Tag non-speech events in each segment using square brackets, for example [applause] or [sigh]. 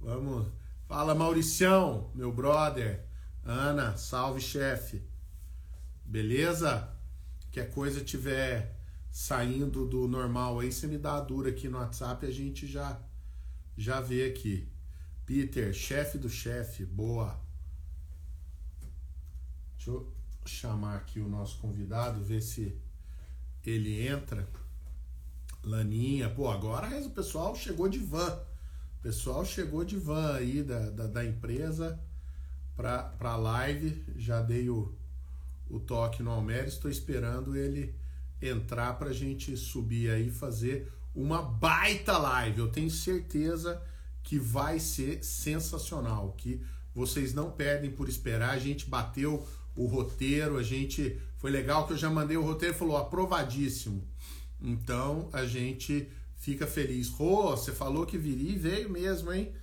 Vamos. Fala, Mauricião, meu brother. Ana, salve, chefe. Beleza? Que a coisa tiver saindo do normal aí, você me dá a dura aqui no WhatsApp a gente já já vê aqui. Peter, chefe do chefe, boa. Deixa eu chamar aqui o nosso convidado, ver se ele entra. Laninha, pô, agora o pessoal chegou de van. Pessoal chegou de van aí da, da, da empresa para a live. Já dei o, o toque no Almeres, estou esperando ele entrar para a gente subir aí e fazer uma baita live. Eu tenho certeza que vai ser sensacional, que vocês não perdem por esperar. A gente bateu o roteiro, a gente foi legal que eu já mandei o roteiro, falou aprovadíssimo. Então a gente fica feliz. Rô, você falou que viria e veio mesmo, hein?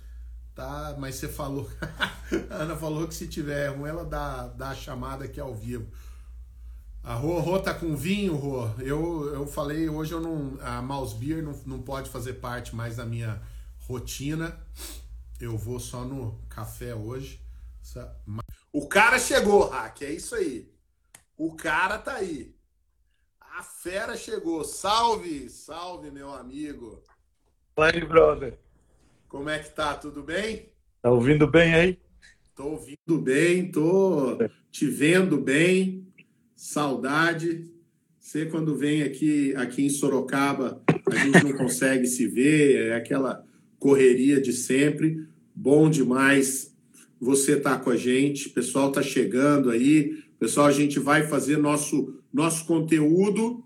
Tá, mas você falou. a [laughs] Ana falou que se tiver ruim, ela dá, dá a chamada aqui ao vivo. A Rô, Rô tá com vinho, Rô. Eu, eu falei, hoje eu não. A Mouse Beer não, não pode fazer parte mais da minha rotina. Eu vou só no café hoje. O cara chegou, Hack, é isso aí. O cara tá aí. A fera chegou. Salve, salve, meu amigo. Fala aí, brother. Como é que tá? Tudo bem? Tá ouvindo bem aí? Tô ouvindo bem, tô te vendo bem. Saudade. Você quando vem aqui aqui em Sorocaba, a gente não consegue se ver, é aquela correria de sempre. Bom demais você tá com a gente. O pessoal tá chegando aí. Pessoal, a gente vai fazer nosso nosso conteúdo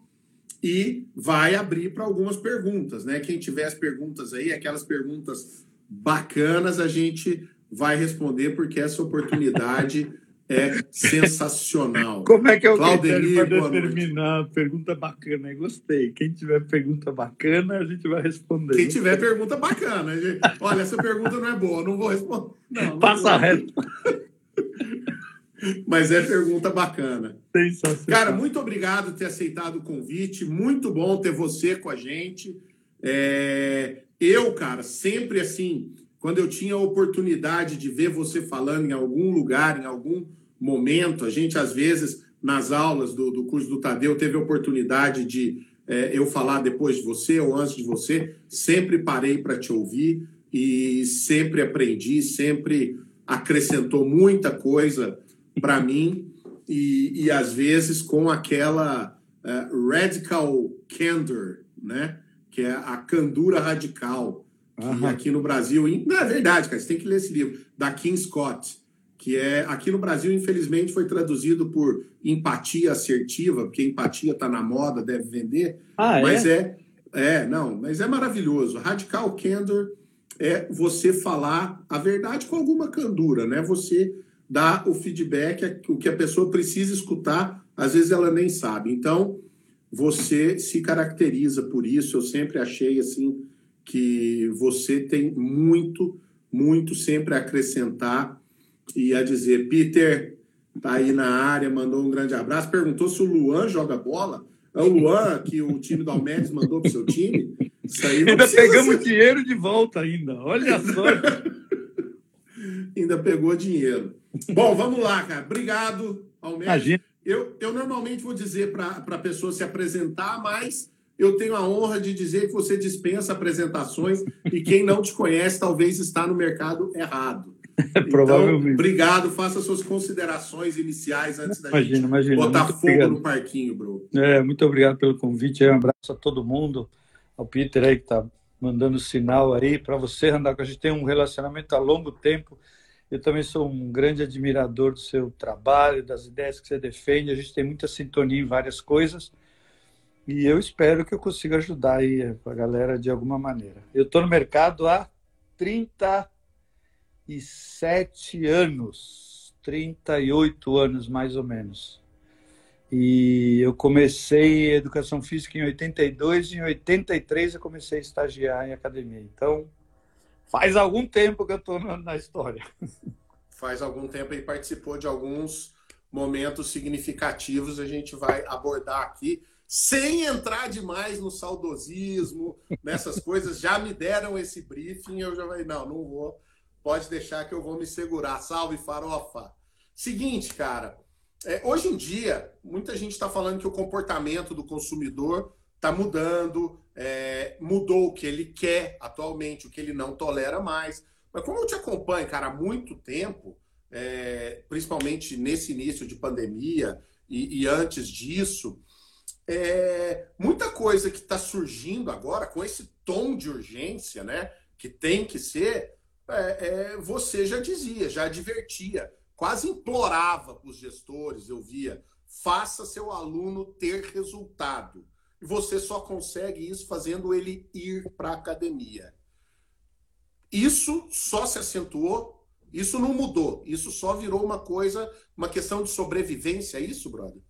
e vai abrir para algumas perguntas, né? Quem tiver as perguntas aí, aquelas perguntas bacanas, a gente vai responder porque essa oportunidade é sensacional. [laughs] Como é que é o Claudemir, para determinar pergunta bacana? Eu gostei. Quem tiver pergunta bacana, a gente vai responder. Quem tiver pergunta bacana, gente... olha, essa pergunta não é boa, não vou responder. Não, não Passa reto. Mas é pergunta bacana. Cara, muito obrigado por ter aceitado o convite. Muito bom ter você com a gente. É... Eu, cara, sempre assim, quando eu tinha a oportunidade de ver você falando em algum lugar, em algum momento, a gente às vezes nas aulas do, do curso do Tadeu teve a oportunidade de é, eu falar depois de você ou antes de você. Sempre parei para te ouvir e sempre aprendi, sempre acrescentou muita coisa para mim e, e às vezes com aquela uh, radical candor, né? Que é a candura radical. Que uhum. aqui no Brasil, não é verdade, cara, você tem que ler esse livro, da Kim Scott, que é aqui no Brasil, infelizmente, foi traduzido por empatia assertiva, porque empatia está na moda, deve vender. Ah, mas é? é, é, não, mas é maravilhoso. Radical candor é você falar a verdade com alguma candura, né? Você dar o feedback, o que a pessoa precisa escutar, às vezes ela nem sabe. Então, você se caracteriza por isso. Eu sempre achei assim que você tem muito, muito sempre a acrescentar e a dizer. Peter tá aí na área, mandou um grande abraço. Perguntou se o Luan joga bola. É o Luan que o time do Almeida mandou pro seu time. Isso aí ainda pegamos ser... dinheiro de volta ainda. Olha só. [laughs] ainda pegou dinheiro. [laughs] Bom, vamos lá, cara. Obrigado, Almeida. Imagina. Eu, eu normalmente vou dizer para a pessoa se apresentar, mas eu tenho a honra de dizer que você dispensa apresentações e quem não te conhece talvez está no mercado errado. [laughs] Provavelmente. Então, obrigado. Faça suas considerações iniciais antes da imagina, gente imagina. botar muito fogo obrigado. no parquinho, bro. É, muito obrigado pelo convite. Um abraço a todo mundo. Ao Peter aí que está mandando sinal aí para você, andar com a gente tem um relacionamento a longo tempo. Eu também sou um grande admirador do seu trabalho, das ideias que você defende. A gente tem muita sintonia em várias coisas. E eu espero que eu consiga ajudar aí a galera de alguma maneira. Eu estou no mercado há 37 anos, 38 anos mais ou menos. E eu comecei educação física em 82 e em 83 eu comecei a estagiar em academia. Então, Faz algum tempo que eu estou na, história. Faz algum tempo e participou de alguns momentos significativos. A gente vai abordar aqui, sem entrar demais no saudosismo, nessas [laughs] coisas. Já me deram esse briefing, eu já falei, não, não vou, Pode deixar que eu vou me segurar. Salve, farofa! Seguinte, cara. É, hoje em dia, muita gente está falando que o comportamento do consumidor está mudando, é, mudou o que ele quer atualmente, o que ele não tolera mais. Mas como eu te acompanho, cara, há muito tempo, é, principalmente nesse início de pandemia e, e antes disso, é, muita coisa que está surgindo agora com esse tom de urgência, né, que tem que ser, é, é, você já dizia, já advertia, quase implorava para os gestores, eu via, faça seu aluno ter resultado. E você só consegue isso fazendo ele ir para a academia. Isso só se acentuou, isso não mudou, isso só virou uma coisa, uma questão de sobrevivência, é isso, brother?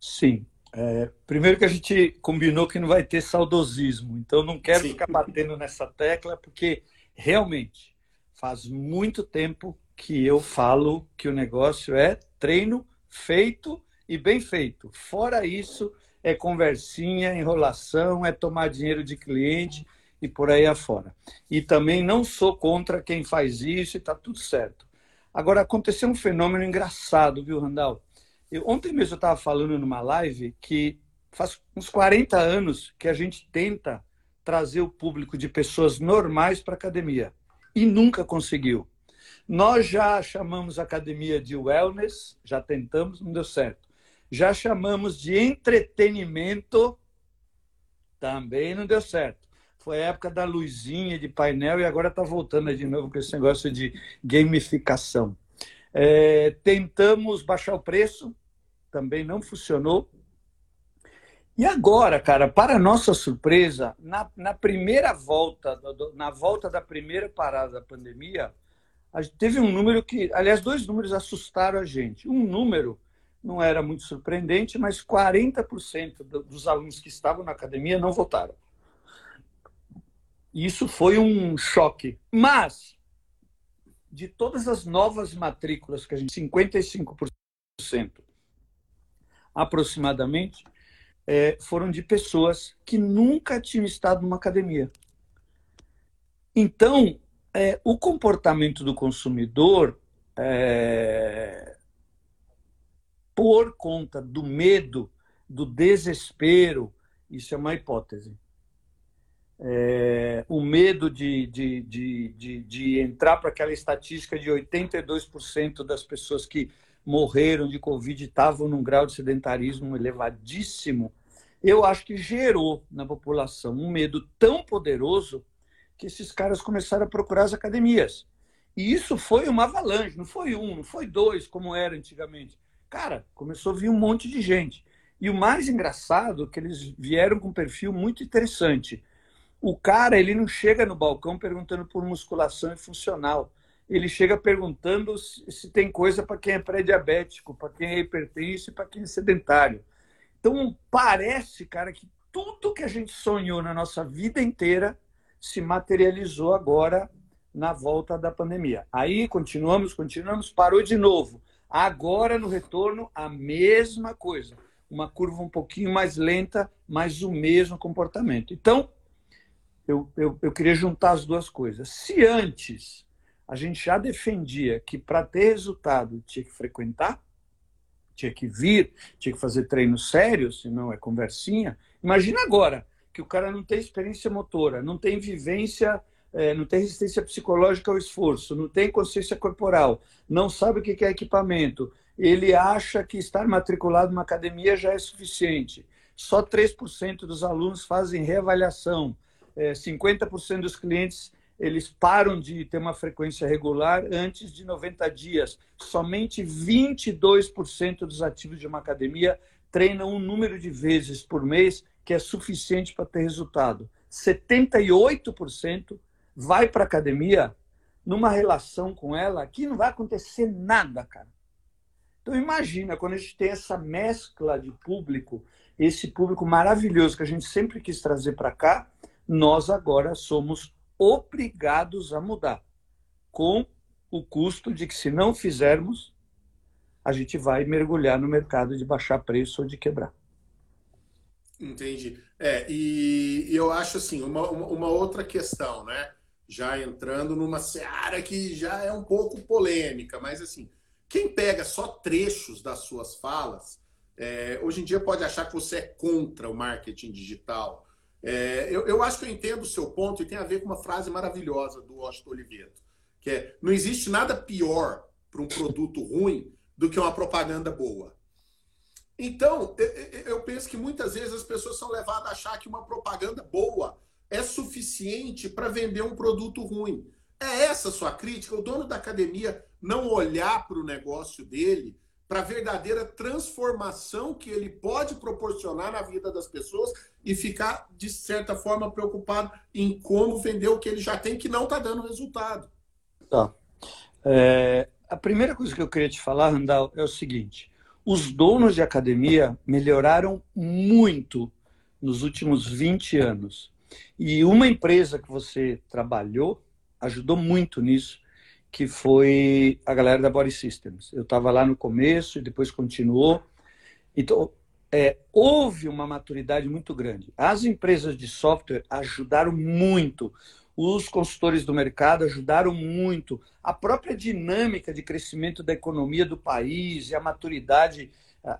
Sim. É, primeiro que a gente combinou que não vai ter saudosismo, então não quero Sim. ficar batendo nessa tecla, porque realmente faz muito tempo que eu falo que o negócio é treino feito e bem feito. Fora isso, é conversinha, enrolação, é tomar dinheiro de cliente e por aí afora. E também não sou contra quem faz isso e está tudo certo. Agora, aconteceu um fenômeno engraçado, viu, Randall? Eu, ontem mesmo eu estava falando numa live que faz uns 40 anos que a gente tenta trazer o público de pessoas normais para a academia e nunca conseguiu. Nós já chamamos a academia de wellness, já tentamos, não deu certo já chamamos de entretenimento, também não deu certo. Foi a época da luzinha de painel e agora está voltando de novo com esse negócio de gamificação. É, tentamos baixar o preço, também não funcionou. E agora, cara, para nossa surpresa, na, na primeira volta, na volta da primeira parada da pandemia, teve um número que, aliás, dois números assustaram a gente. Um número não era muito surpreendente, mas 40% dos alunos que estavam na academia não votaram. Isso foi um choque. Mas, de todas as novas matrículas que a gente, 55% aproximadamente, é, foram de pessoas que nunca tinham estado numa academia. Então, é, o comportamento do consumidor é, por conta do medo, do desespero, isso é uma hipótese. É, o medo de, de, de, de, de entrar para aquela estatística de 82% das pessoas que morreram de Covid estavam num grau de sedentarismo elevadíssimo, eu acho que gerou na população um medo tão poderoso que esses caras começaram a procurar as academias. E isso foi uma avalanche, não foi um, não foi dois, como era antigamente. Cara, começou a vir um monte de gente. E o mais engraçado é que eles vieram com um perfil muito interessante. O cara, ele não chega no balcão perguntando por musculação e funcional. Ele chega perguntando se tem coisa para quem é pré-diabético, para quem é hipertenso e para quem é sedentário. Então, parece, cara, que tudo que a gente sonhou na nossa vida inteira se materializou agora na volta da pandemia. Aí continuamos, continuamos, parou de novo. Agora, no retorno, a mesma coisa. Uma curva um pouquinho mais lenta, mas o mesmo comportamento. Então, eu, eu, eu queria juntar as duas coisas. Se antes a gente já defendia que para ter resultado tinha que frequentar, tinha que vir, tinha que fazer treino sério, senão é conversinha. Imagina agora que o cara não tem experiência motora, não tem vivência não tem resistência psicológica ao esforço, não tem consciência corporal, não sabe o que é equipamento, ele acha que estar matriculado numa academia já é suficiente. Só 3% dos alunos fazem reavaliação, é, 50% dos clientes eles param de ter uma frequência regular antes de 90 dias. Somente 22% dos ativos de uma academia treinam um número de vezes por mês que é suficiente para ter resultado. 78% vai para academia numa relação com ela que não vai acontecer nada, cara. Então imagina quando a gente tem essa mescla de público, esse público maravilhoso que a gente sempre quis trazer para cá, nós agora somos obrigados a mudar, com o custo de que se não fizermos, a gente vai mergulhar no mercado de baixar preço ou de quebrar. Entendi. É, e eu acho assim, uma, uma outra questão, né? Já entrando numa seara que já é um pouco polêmica, mas assim, quem pega só trechos das suas falas, é, hoje em dia pode achar que você é contra o marketing digital. É, eu, eu, acho que eu entendo o seu ponto e tem a ver com uma frase maravilhosa do Washington Oliveto, que é: não existe nada pior para um produto ruim do que uma propaganda boa. Então, eu penso que muitas vezes as pessoas são levadas a achar que uma propaganda boa é suficiente para vender um produto ruim. É essa a sua crítica? O dono da academia não olhar para o negócio dele, para a verdadeira transformação que ele pode proporcionar na vida das pessoas e ficar, de certa forma, preocupado em como vender o que ele já tem que não está dando resultado. Tá. É, a primeira coisa que eu queria te falar, Randall, é o seguinte: os donos de academia melhoraram muito nos últimos 20 anos. E uma empresa que você trabalhou ajudou muito nisso, que foi a galera da Body Systems. Eu estava lá no começo e depois continuou. Então, é, houve uma maturidade muito grande. As empresas de software ajudaram muito. Os consultores do mercado ajudaram muito. A própria dinâmica de crescimento da economia do país e a maturidade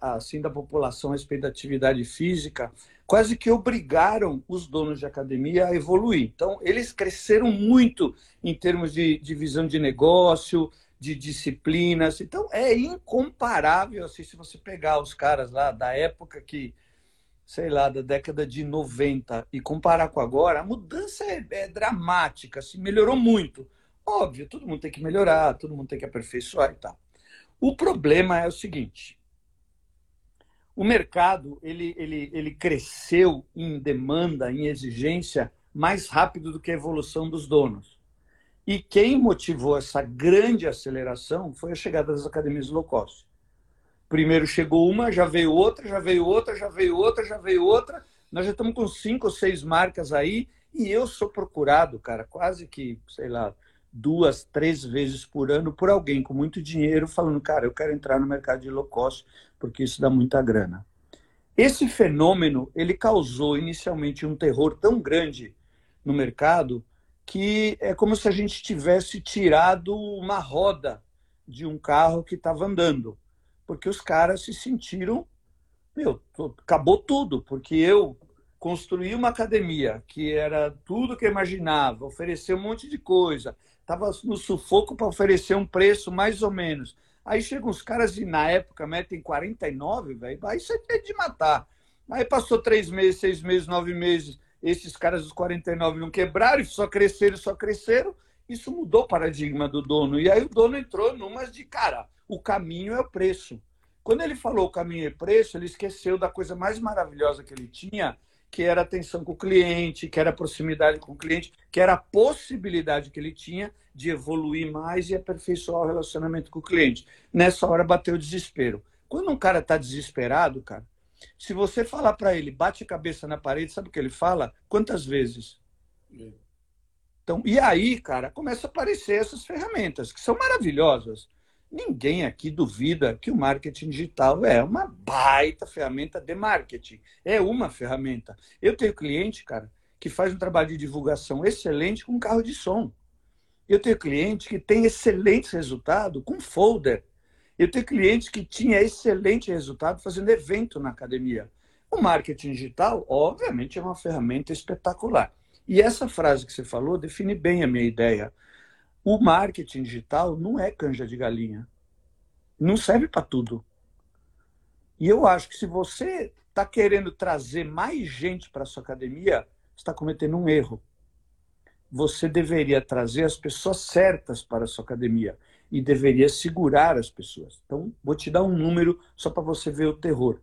assim da população a respeito da atividade física quase que obrigaram os donos de academia a evoluir. Então, eles cresceram muito em termos de, de visão de negócio, de disciplinas. Então, é incomparável assim, se você pegar os caras lá da época que, sei lá, da década de 90 e comparar com agora, a mudança é, é dramática, assim, melhorou muito. Óbvio, todo mundo tem que melhorar, todo mundo tem que aperfeiçoar e tal. O problema é o seguinte: o mercado ele, ele, ele cresceu em demanda, em exigência, mais rápido do que a evolução dos donos. E quem motivou essa grande aceleração foi a chegada das academias low cost. Primeiro chegou uma, já veio outra, já veio outra, já veio outra, já veio outra. Nós já estamos com cinco ou seis marcas aí e eu sou procurado, cara, quase que, sei lá, duas, três vezes por ano por alguém com muito dinheiro falando, cara, eu quero entrar no mercado de low cost porque isso dá muita grana. Esse fenômeno, ele causou inicialmente um terror tão grande no mercado que é como se a gente tivesse tirado uma roda de um carro que estava andando, porque os caras se sentiram, meu, acabou tudo, porque eu construí uma academia que era tudo que eu imaginava, oferecer um monte de coisa, estava no sufoco para oferecer um preço mais ou menos. Aí chegam os caras e na época metem 49, velho, aí você tem de matar. Aí passou três meses, seis meses, nove meses, esses caras dos 49 não quebraram só cresceram, só cresceram. Isso mudou o paradigma do dono. E aí o dono entrou numas de, cara, o caminho é o preço. Quando ele falou o caminho é preço, ele esqueceu da coisa mais maravilhosa que ele tinha, que era atenção com o cliente, que era a proximidade com o cliente, que era a possibilidade que ele tinha de evoluir mais e aperfeiçoar o relacionamento com o cliente. Nessa hora bateu o desespero. Quando um cara está desesperado, cara, se você falar para ele, bate a cabeça na parede, sabe o que ele fala? Quantas vezes? É. Então, e aí, cara, começa a aparecer essas ferramentas que são maravilhosas. Ninguém aqui duvida que o marketing digital é uma baita ferramenta de marketing. É uma ferramenta. Eu tenho cliente, cara, que faz um trabalho de divulgação excelente com carro de som. Eu tenho cliente que tem excelente resultado com folder. Eu tenho cliente que tinha excelente resultado fazendo evento na academia. O marketing digital, obviamente, é uma ferramenta espetacular. E essa frase que você falou define bem a minha ideia. O marketing digital não é canja de galinha. Não serve para tudo. E eu acho que se você está querendo trazer mais gente para a sua academia, está cometendo um erro. Você deveria trazer as pessoas certas para a sua academia e deveria segurar as pessoas. Então, vou te dar um número só para você ver o terror.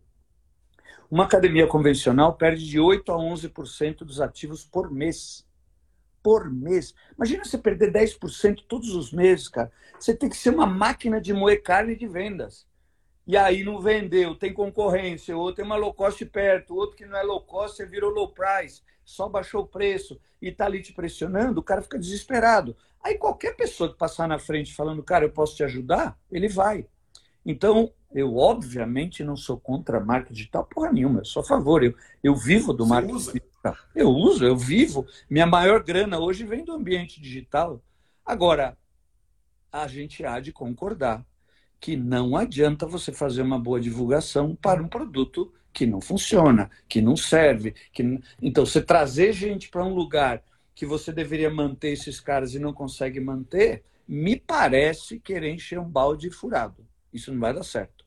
Uma academia convencional perde de 8 a 11% dos ativos por mês por mês. Imagina você perder 10% todos os meses, cara. Você tem que ser uma máquina de moer carne de vendas. E aí não vendeu, tem concorrência, ou tem uma low cost perto, outro que não é low cost, você virou low price, só baixou o preço e está ali te pressionando, o cara fica desesperado. Aí qualquer pessoa que passar na frente falando, cara, eu posso te ajudar, ele vai. Então, eu obviamente não sou contra a marca digital, porra nenhuma, eu sou a favor. Eu, eu vivo do marketing. Eu uso, eu vivo. Minha maior grana hoje vem do ambiente digital. Agora, a gente há de concordar que não adianta você fazer uma boa divulgação para um produto que não funciona, que não serve. Que... Então, você trazer gente para um lugar que você deveria manter esses caras e não consegue manter, me parece querer encher um balde furado. Isso não vai dar certo.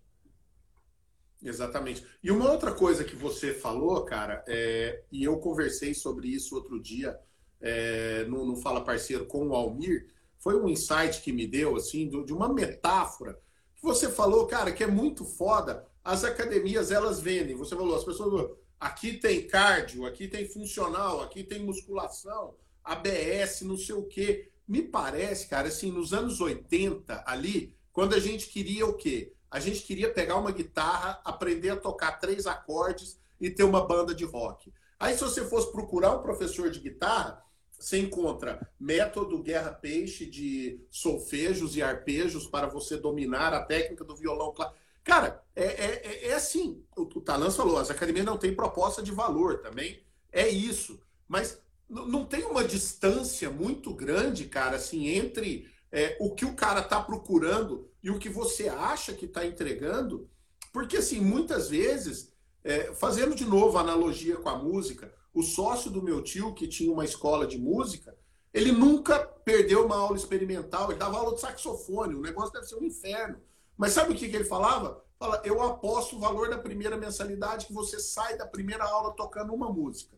Exatamente. E uma outra coisa que você falou, cara, é, e eu conversei sobre isso outro dia é, no, no Fala Parceiro com o Almir, foi um insight que me deu, assim, de uma metáfora que você falou, cara, que é muito foda. As academias, elas vendem. Você falou, as pessoas aqui tem cardio, aqui tem funcional, aqui tem musculação, ABS, não sei o quê. Me parece, cara, assim, nos anos 80 ali, quando a gente queria o quê? A gente queria pegar uma guitarra, aprender a tocar três acordes e ter uma banda de rock. Aí, se você fosse procurar um professor de guitarra, você encontra método Guerra Peixe de solfejos e arpejos para você dominar a técnica do violão clássico. Cara, é, é, é, é assim. O, o Talans falou, as academias não têm proposta de valor também. É isso. Mas não tem uma distância muito grande, cara, assim, entre é, o que o cara está procurando e o que você acha que está entregando, porque assim, muitas vezes, é, fazendo de novo a analogia com a música, o sócio do meu tio, que tinha uma escola de música, ele nunca perdeu uma aula experimental, ele dava aula de saxofone, o negócio deve ser um inferno. Mas sabe o que, que ele falava? Fala, eu aposto o valor da primeira mensalidade que você sai da primeira aula tocando uma música.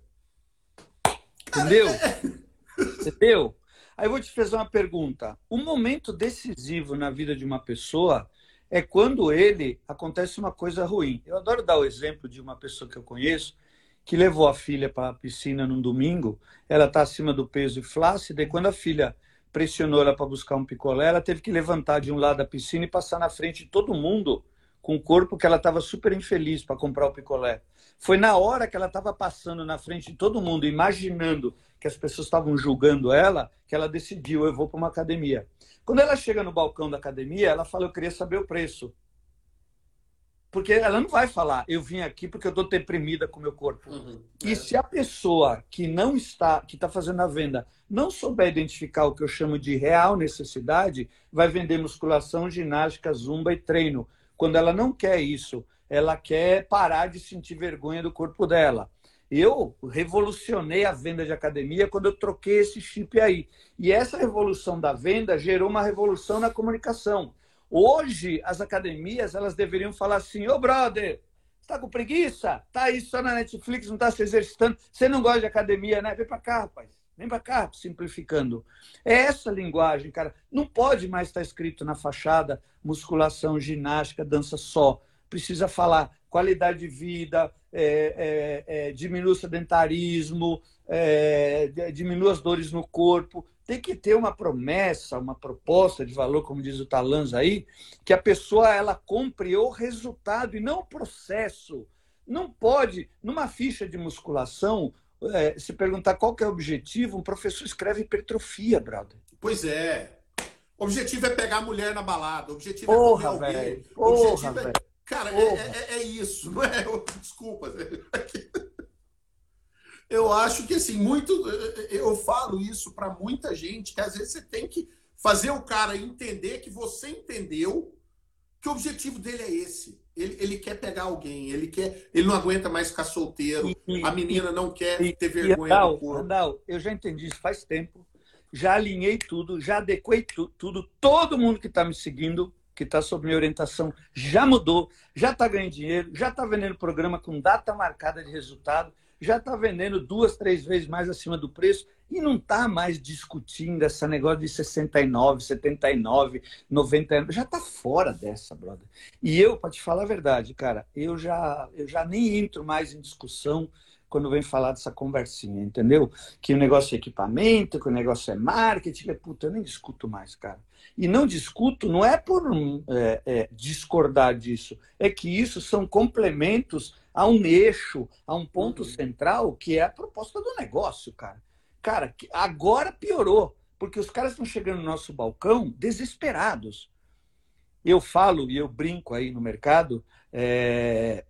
Entendeu? Entendeu? Aí eu vou te fazer uma pergunta. O momento decisivo na vida de uma pessoa é quando ele acontece uma coisa ruim. Eu adoro dar o exemplo de uma pessoa que eu conheço que levou a filha para a piscina num domingo. Ela está acima do peso e flácida, e quando a filha pressionou ela para buscar um picolé, ela teve que levantar de um lado da piscina e passar na frente de todo mundo com o corpo que ela estava super infeliz para comprar o picolé. Foi na hora que ela estava passando na frente de todo mundo, imaginando que as pessoas estavam julgando ela, que ela decidiu, eu vou para uma academia. Quando ela chega no balcão da academia, ela fala, eu queria saber o preço. Porque ela não vai falar, eu vim aqui porque eu estou deprimida com o meu corpo. Uhum, é. E se a pessoa que não está, que está fazendo a venda, não souber identificar o que eu chamo de real necessidade, vai vender musculação, ginástica, zumba e treino. Quando ela não quer isso, ela quer parar de sentir vergonha do corpo dela. Eu revolucionei a venda de academia quando eu troquei esse chip aí. E essa revolução da venda gerou uma revolução na comunicação. Hoje, as academias elas deveriam falar assim: ô brother, está com preguiça? Tá aí só na Netflix, não está se exercitando. Você não gosta de academia, né? Vem para cá, rapaz. Vem para cá, simplificando. É essa linguagem, cara. Não pode mais estar escrito na fachada musculação, ginástica, dança só. Precisa falar qualidade de vida, é, é, é, diminua o sedentarismo, é, diminua as dores no corpo. Tem que ter uma promessa, uma proposta de valor, como diz o Talans aí, que a pessoa ela compre o resultado e não o processo. Não pode, numa ficha de musculação, é, se perguntar qual é o objetivo, um professor escreve hipertrofia, brother. Pois é. O objetivo é pegar a mulher na balada. O objetivo Porra, é comer alguém. Porra, o objetivo é Cara, é, é, é, isso, [laughs] não é? Desculpa. Eu acho que assim, muito. Eu falo isso para muita gente, que às vezes você tem que fazer o cara entender que você entendeu que o objetivo dele é esse. Ele, ele quer pegar alguém, ele quer. Ele não aguenta mais ficar solteiro, e, a menina não quer e, ter vergonha e, Andal, do corpo. Andal, eu já entendi isso faz tempo. Já alinhei tudo, já adequei tu, tudo. Todo mundo que está me seguindo que está sob minha orientação, já mudou, já está ganhando dinheiro, já está vendendo programa com data marcada de resultado, já está vendendo duas, três vezes mais acima do preço e não está mais discutindo esse negócio de 69, 79, 90, já está fora dessa, brother. E eu, para te falar a verdade, cara, eu já, eu já nem entro mais em discussão quando vem falar dessa conversinha, entendeu? Que o negócio é equipamento, que o negócio é marketing, é puta, eu nem discuto mais, cara. E não discuto, não é por é, é, discordar disso, é que isso são complementos a um eixo, a um ponto uhum. central, que é a proposta do negócio, cara. Cara, agora piorou, porque os caras estão chegando no nosso balcão desesperados. Eu falo e eu brinco aí no mercado, é,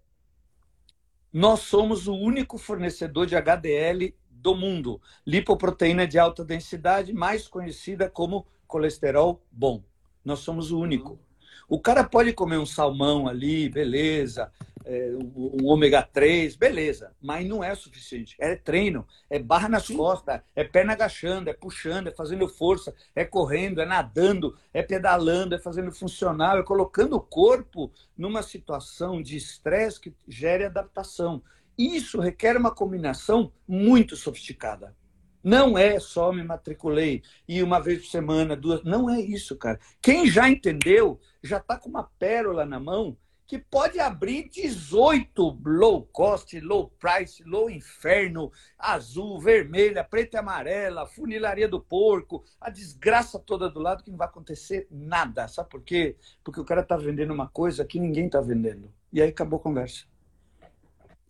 Nós somos o único fornecedor de HDL do mundo, lipoproteína de alta densidade, mais conhecida como colesterol bom. Nós somos o único. O cara pode comer um salmão ali, beleza, é, um ômega 3, beleza, mas não é suficiente. É treino, é barra nas Sim. costas, é perna agachando, é puxando, é fazendo força, é correndo, é nadando, é pedalando, é fazendo funcional, é colocando o corpo numa situação de estresse que gere adaptação. Isso requer uma combinação muito sofisticada. Não é só me matriculei e uma vez por semana, duas. Não é isso, cara. Quem já entendeu, já está com uma pérola na mão que pode abrir 18 low cost, low price, low inferno, azul, vermelha, preta e amarela, funilaria do porco, a desgraça toda do lado que não vai acontecer nada. Sabe por quê? Porque o cara está vendendo uma coisa que ninguém está vendendo. E aí acabou a conversa.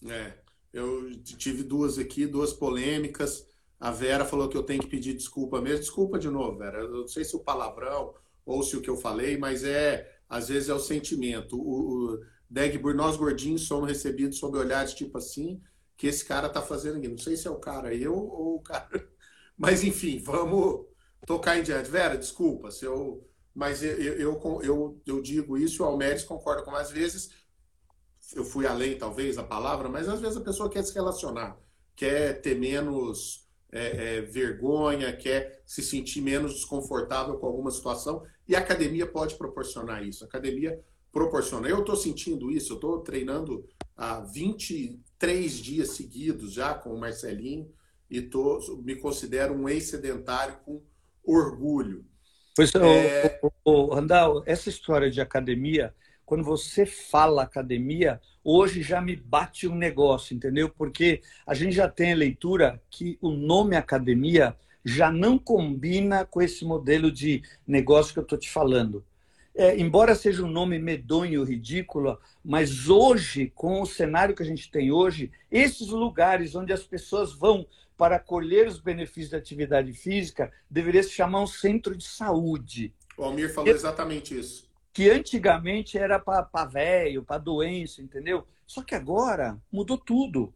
É, eu tive duas aqui, duas polêmicas. A Vera falou que eu tenho que pedir desculpa mesmo. Desculpa de novo, Vera. Eu não sei se o palavrão ou se o que eu falei, mas é às vezes é o sentimento. O, o Degbur, nós gordinhos somos recebidos sob olhares tipo assim, que esse cara tá fazendo aqui. Não sei se é o cara eu ou o cara. [laughs] Mas enfim, vamos tocar em diante. Vera, desculpa, se eu. Mas eu, eu, eu, eu digo isso, o Almeres concorda com às vezes. Eu fui além, talvez, a palavra, mas às vezes a pessoa quer se relacionar, quer ter menos é, é, vergonha, quer se sentir menos desconfortável com alguma situação. E a academia pode proporcionar isso. A academia proporciona. Eu estou sentindo isso, eu estou treinando há 23 dias seguidos já com o Marcelinho e tô, me considero um ex-sedentário com orgulho. Pois, é... o, o, o, Randall, essa história de academia quando você fala academia, hoje já me bate um negócio, entendeu? Porque a gente já tem a leitura que o nome academia já não combina com esse modelo de negócio que eu estou te falando. É, embora seja um nome medonho, ridículo, mas hoje, com o cenário que a gente tem hoje, esses lugares onde as pessoas vão para colher os benefícios da atividade física, deveria se chamar um centro de saúde. O Almir falou exatamente isso que antigamente era para velho, para doença, entendeu? Só que agora mudou tudo.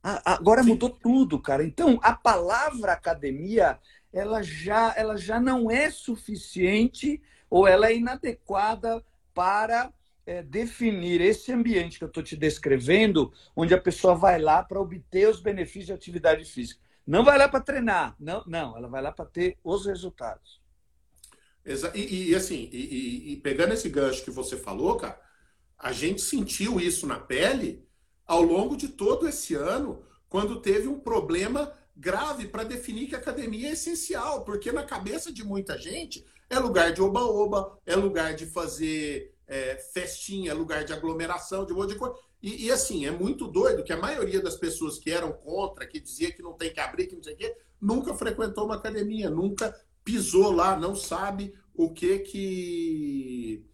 Agora mudou tudo, cara. Então, a palavra academia, ela já, ela já não é suficiente ou ela é inadequada para é, definir esse ambiente que eu estou te descrevendo, onde a pessoa vai lá para obter os benefícios de atividade física. Não vai lá para treinar, não, não, ela vai lá para ter os resultados. E, e assim, e, e, pegando esse gancho que você falou, cara, a gente sentiu isso na pele ao longo de todo esse ano, quando teve um problema grave para definir que academia é essencial, porque na cabeça de muita gente é lugar de oba-oba, é lugar de fazer é, festinha, é lugar de aglomeração, de um monte de coisa. E, e, assim, é muito doido que a maioria das pessoas que eram contra, que dizia que não tem que abrir, que não sei o quê, nunca frequentou uma academia, nunca pisou lá, não sabe o que que,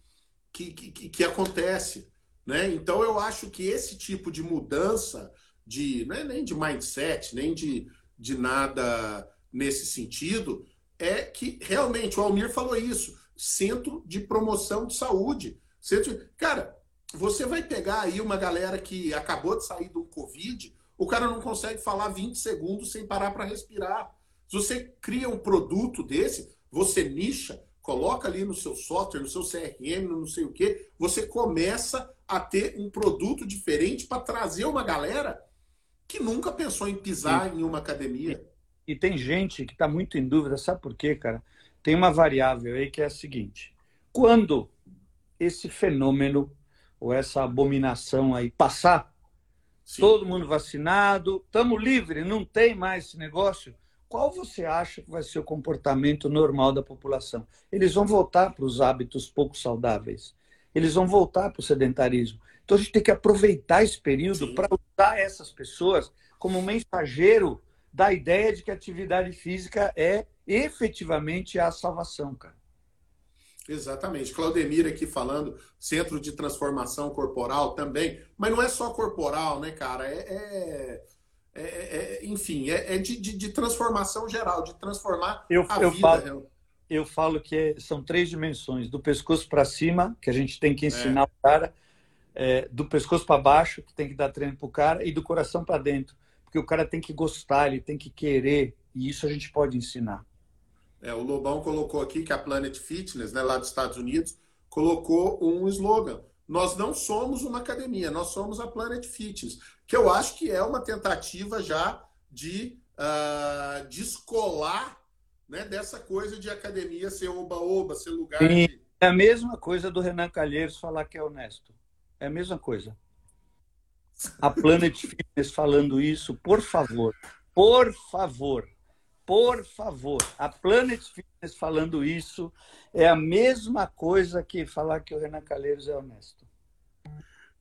que, que, que acontece. Né? Então, eu acho que esse tipo de mudança, de, não é nem de mindset, nem de, de nada nesse sentido, é que realmente o Almir falou isso: centro de promoção de saúde. Centro, cara, você vai pegar aí uma galera que acabou de sair do Covid, o cara não consegue falar 20 segundos sem parar para respirar. Se você cria um produto desse, você nicha, coloca ali no seu software, no seu CRM, no não sei o quê, você começa a ter um produto diferente para trazer uma galera que nunca pensou em pisar Sim. em uma academia. E, e tem gente que está muito em dúvida, sabe por quê, cara? Tem uma variável aí que é a seguinte: quando esse fenômeno ou essa abominação aí passar, Sim. todo mundo vacinado, estamos livres, não tem mais esse negócio qual você acha que vai ser o comportamento normal da população? Eles vão voltar para os hábitos pouco saudáveis. Eles vão voltar para o sedentarismo. Então a gente tem que aproveitar esse período para usar essas pessoas como mensageiro da ideia de que a atividade física é efetivamente a salvação, cara. Exatamente. Claudemir aqui falando, centro de transformação corporal também. Mas não é só corporal, né, cara? é... é é, é, é, enfim, é, é de, de, de, transformação geral, de transformar eu, a eu vida. Falo, eu falo que é, são três dimensões: do pescoço para cima, que a gente tem que ensinar o cara, é, do pescoço para baixo, que tem que dar treino para o cara, e do coração para dentro. Porque o cara tem que gostar, ele tem que querer, e isso a gente pode ensinar. É, o Lobão colocou aqui que a Planet Fitness, né, lá dos Estados Unidos, colocou um slogan. Nós não somos uma academia, nós somos a Planet Fitness, que eu acho que é uma tentativa já de uh, descolar né, dessa coisa de academia ser oba-oba, ser lugar Sim, de... É a mesma coisa do Renan Calheiros falar que é honesto. É a mesma coisa. A Planet Fitness falando isso, por favor, por favor, por favor. A Planet Fitness falando isso é a mesma coisa que falar que o Renan Calheiros é honesto.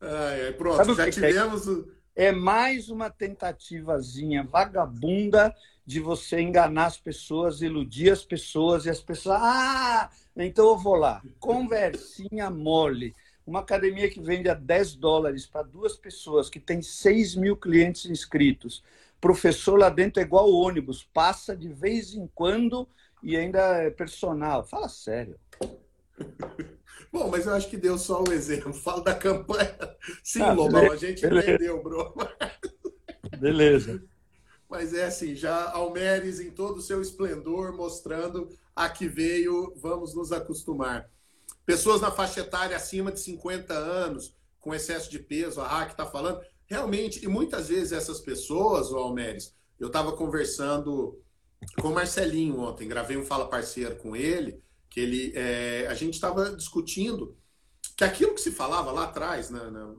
Ai, pronto, Sabe já é? tivemos. É? é mais uma tentativazinha vagabunda de você enganar as pessoas, iludir as pessoas e as pessoas. Ah, então eu vou lá. Conversinha mole. Uma academia que vende a 10 dólares para duas pessoas, que tem 6 mil clientes inscritos professor lá dentro é igual ônibus, passa de vez em quando e ainda é personal. Fala sério. [laughs] Bom, mas eu acho que deu só um exemplo. [laughs] Fala da campanha. Sim, ah, Lobão, a gente beleza. entendeu, bro. [laughs] Beleza. Mas é assim, já Almeres em todo o seu esplendor, mostrando a que veio, vamos nos acostumar. Pessoas na faixa etária acima de 50 anos, com excesso de peso, a Raque está falando, realmente, e muitas vezes essas pessoas, o Almeres, eu estava conversando com o Marcelinho ontem, gravei um Fala Parceiro com ele, que ele, é, a gente estava discutindo que aquilo que se falava lá atrás, né, né,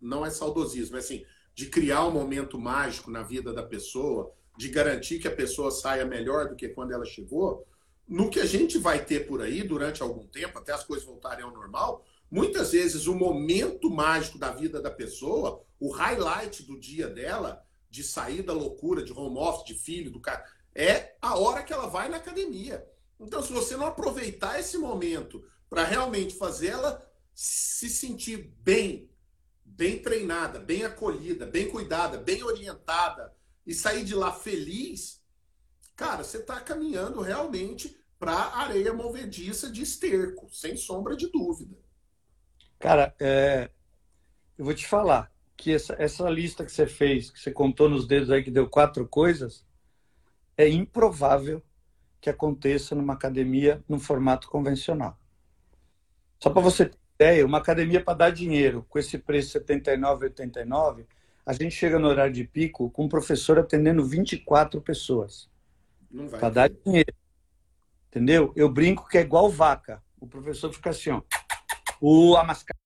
não é saudosismo, é assim, de criar um momento mágico na vida da pessoa, de garantir que a pessoa saia melhor do que quando ela chegou, no que a gente vai ter por aí durante algum tempo, até as coisas voltarem ao normal, muitas vezes o momento mágico da vida da pessoa o highlight do dia dela, de sair da loucura, de home office, de filho, do cara, é a hora que ela vai na academia. Então, se você não aproveitar esse momento para realmente fazer ela se sentir bem, bem treinada, bem acolhida, bem cuidada, bem orientada e sair de lá feliz, cara, você está caminhando realmente para areia movediça de esterco, sem sombra de dúvida. Cara, é... eu vou te falar que essa, essa lista que você fez, que você contou nos dedos aí, que deu quatro coisas, é improvável que aconteça numa academia num formato convencional. Só para você ter ideia, uma academia para dar dinheiro com esse preço R$ 79,89, a gente chega no horário de pico com um professor atendendo 24 pessoas. Para dar dinheiro. Entendeu? Eu brinco que é igual vaca. O professor fica assim, ó. O amascar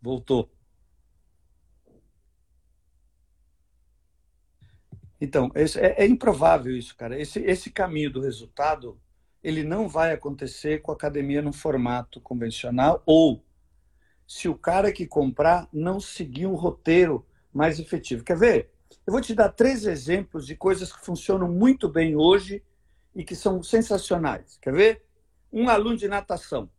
Voltou. Então, esse, é, é, improvável isso, cara. Esse, esse caminho do resultado, ele não vai acontecer com a academia no formato convencional ou se o cara que comprar não seguir um roteiro mais efetivo. Quer ver? Eu vou te dar três exemplos de coisas que funcionam muito bem hoje e que são sensacionais. Quer ver? Um aluno de natação,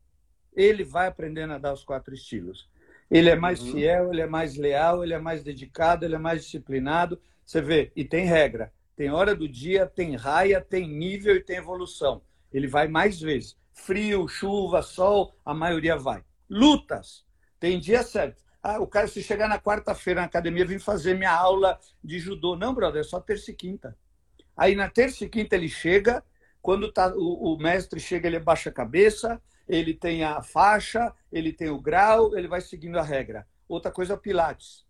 ele vai aprender a nadar os quatro estilos. Ele é mais uhum. fiel, ele é mais leal, ele é mais dedicado, ele é mais disciplinado. Você vê, e tem regra. Tem hora do dia, tem raia, tem nível e tem evolução. Ele vai mais vezes. Frio, chuva, sol, a maioria vai. Lutas. Tem dia certo. Ah, o cara, se chegar na quarta-feira na academia, vem fazer minha aula de judô. Não, brother, é só terça e quinta. Aí na terça e quinta ele chega, quando tá, o, o mestre chega, ele baixa a cabeça, ele tem a faixa, ele tem o grau, ele vai seguindo a regra. Outra coisa é o Pilates.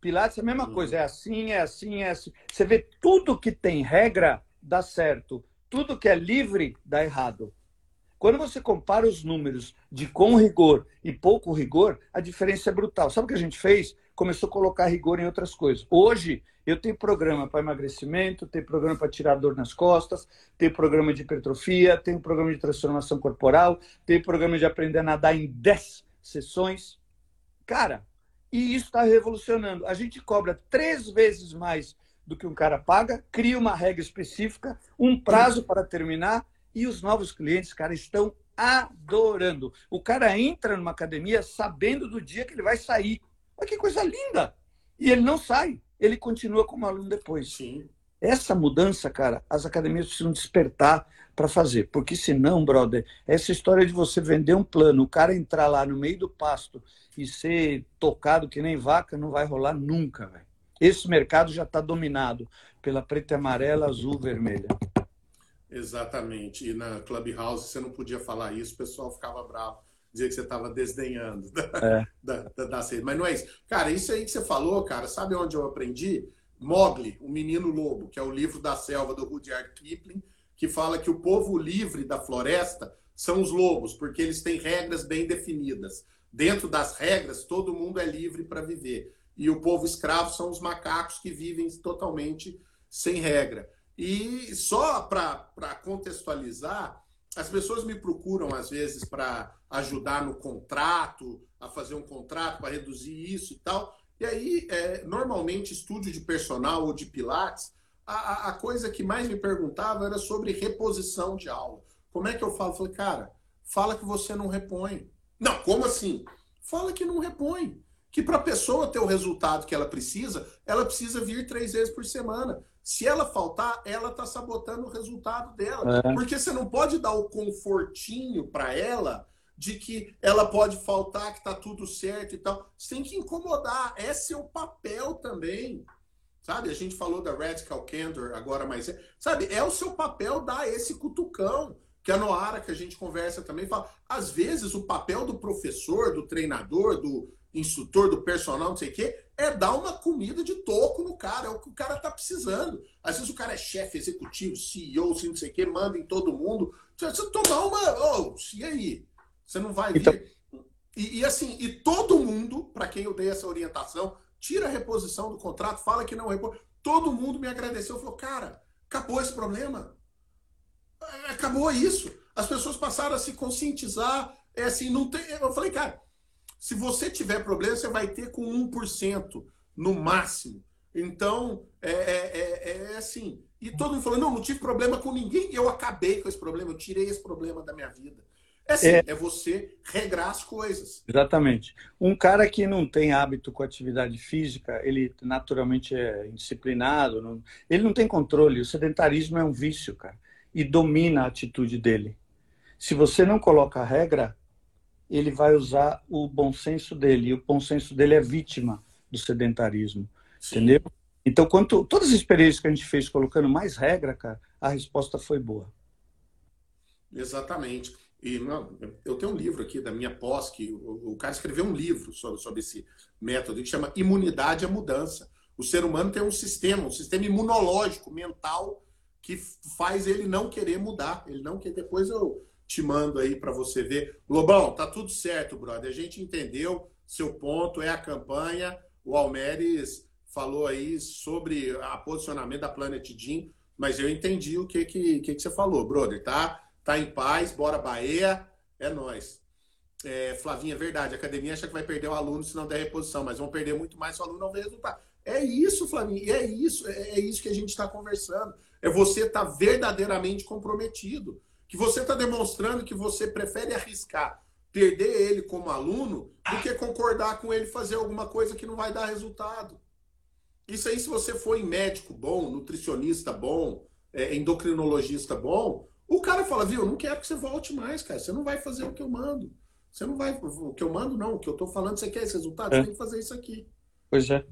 Pilates é a mesma uhum. coisa, é assim, é assim, é assim. Você vê tudo que tem regra dá certo, tudo que é livre dá errado. Quando você compara os números de com rigor e pouco rigor, a diferença é brutal. Sabe o que a gente fez? Começou a colocar rigor em outras coisas. Hoje, eu tenho programa para emagrecimento, tenho programa para tirar dor nas costas, tenho programa de hipertrofia, tenho programa de transformação corporal, tenho programa de aprender a nadar em 10 sessões. Cara, e isso está revolucionando. A gente cobra três vezes mais do que um cara paga, cria uma regra específica, um prazo para terminar, e os novos clientes, cara, estão adorando. O cara entra numa academia sabendo do dia que ele vai sair. Olha que coisa linda! E ele não sai ele continua como aluno depois. Sim. Essa mudança, cara, as academias precisam despertar para fazer, porque senão, brother, essa história de você vender um plano, o cara entrar lá no meio do pasto e ser tocado que nem vaca, não vai rolar nunca, velho. Esse mercado já está dominado pela preta e amarela, azul, vermelha. Exatamente. E na Clubhouse você não podia falar isso, o pessoal ficava bravo, dizia que você estava desdenhando é. [laughs] da, da, da, Mas não é isso. Cara, isso aí que você falou, cara, sabe onde eu aprendi? Mogli, o Menino Lobo, que é o livro da selva do Rudyard Kipling, que fala que o povo livre da floresta são os lobos, porque eles têm regras bem definidas. Dentro das regras, todo mundo é livre para viver. E o povo escravo são os macacos que vivem totalmente sem regra. E só para contextualizar, as pessoas me procuram às vezes para ajudar no contrato, a fazer um contrato para reduzir isso e tal. E aí, é, normalmente, estúdio de personal ou de pilates, a, a, coisa que mais me perguntava era sobre reposição de aula. Como é que eu falo? Eu falei, cara, fala que você não repõe. Não, como assim? Fala que não repõe. Que para a pessoa ter o resultado que ela precisa, ela precisa vir três vezes por semana. Se ela faltar, ela está sabotando o resultado dela. É. Porque você não pode dar o confortinho para ela de que ela pode faltar, que está tudo certo e tal. Você tem que incomodar. É seu papel também. Sabe? A gente falou da Radical Candor agora, mas é, sabe, é o seu papel dar esse cutucão. Que a Noara, que a gente conversa também, fala. Às vezes, o papel do professor, do treinador, do instrutor, do personal, não sei o quê, é dar uma comida de toco no cara, é o que o cara tá precisando. Às vezes o cara é chefe executivo, CEO, assim, não sei o quê, manda em todo mundo. Você tomar uma. Oh, e aí? Você não vai então... E, e, assim, e todo mundo, para quem eu dei essa orientação, tira a reposição do contrato, fala que não repõe. Todo mundo me agradeceu, falou, cara, acabou esse problema. É, acabou isso. As pessoas passaram a se conscientizar. É assim, não tem. Eu falei, cara, se você tiver problema, você vai ter com 1% no máximo. Então, é, é, é, é, assim. E todo mundo falou: não, não tive problema com ninguém. Eu acabei com esse problema, eu tirei esse problema da minha vida. É assim, é, é você regrar as coisas. Exatamente. Um cara que não tem hábito com atividade física, ele naturalmente é indisciplinado, não, ele não tem controle. O sedentarismo é um vício, cara, e domina a atitude dele. Se você não coloca regra, ele vai usar o bom senso dele. E o bom senso dele é vítima do sedentarismo. Sim. Entendeu? Então, quanto, todas as experiências que a gente fez colocando mais regra, cara, a resposta foi boa. Exatamente. E não, eu tenho um livro aqui da minha pós, que o, o cara escreveu um livro sobre, sobre esse método que chama Imunidade à Mudança. O ser humano tem um sistema, um sistema imunológico, mental, que faz ele não querer mudar. Ele não quer. Depois eu, te mando aí para você ver. Lobão, tá tudo certo, brother. A gente entendeu seu ponto, é a campanha. O Almeres falou aí sobre a posicionamento da Planet Jean, mas eu entendi o que que, que, que você falou, brother. Tá, tá em paz, bora Bahia, é nós. É, Flavinha, é verdade. A academia acha que vai perder o aluno se não der reposição, mas vão perder muito mais se o aluno não ver resultado. É isso, Flavinha, é isso, é, é isso que a gente está conversando. É você estar tá verdadeiramente comprometido que você está demonstrando que você prefere arriscar perder ele como aluno do que concordar com ele fazer alguma coisa que não vai dar resultado. Isso aí, se você for em médico bom, nutricionista bom, é, endocrinologista bom, o cara fala, viu, não quero que você volte mais, cara. Você não vai fazer o que eu mando. Você não vai. O que eu mando, não. O que eu estou falando, você quer esse resultado? É. Você tem que fazer isso aqui. Pois é.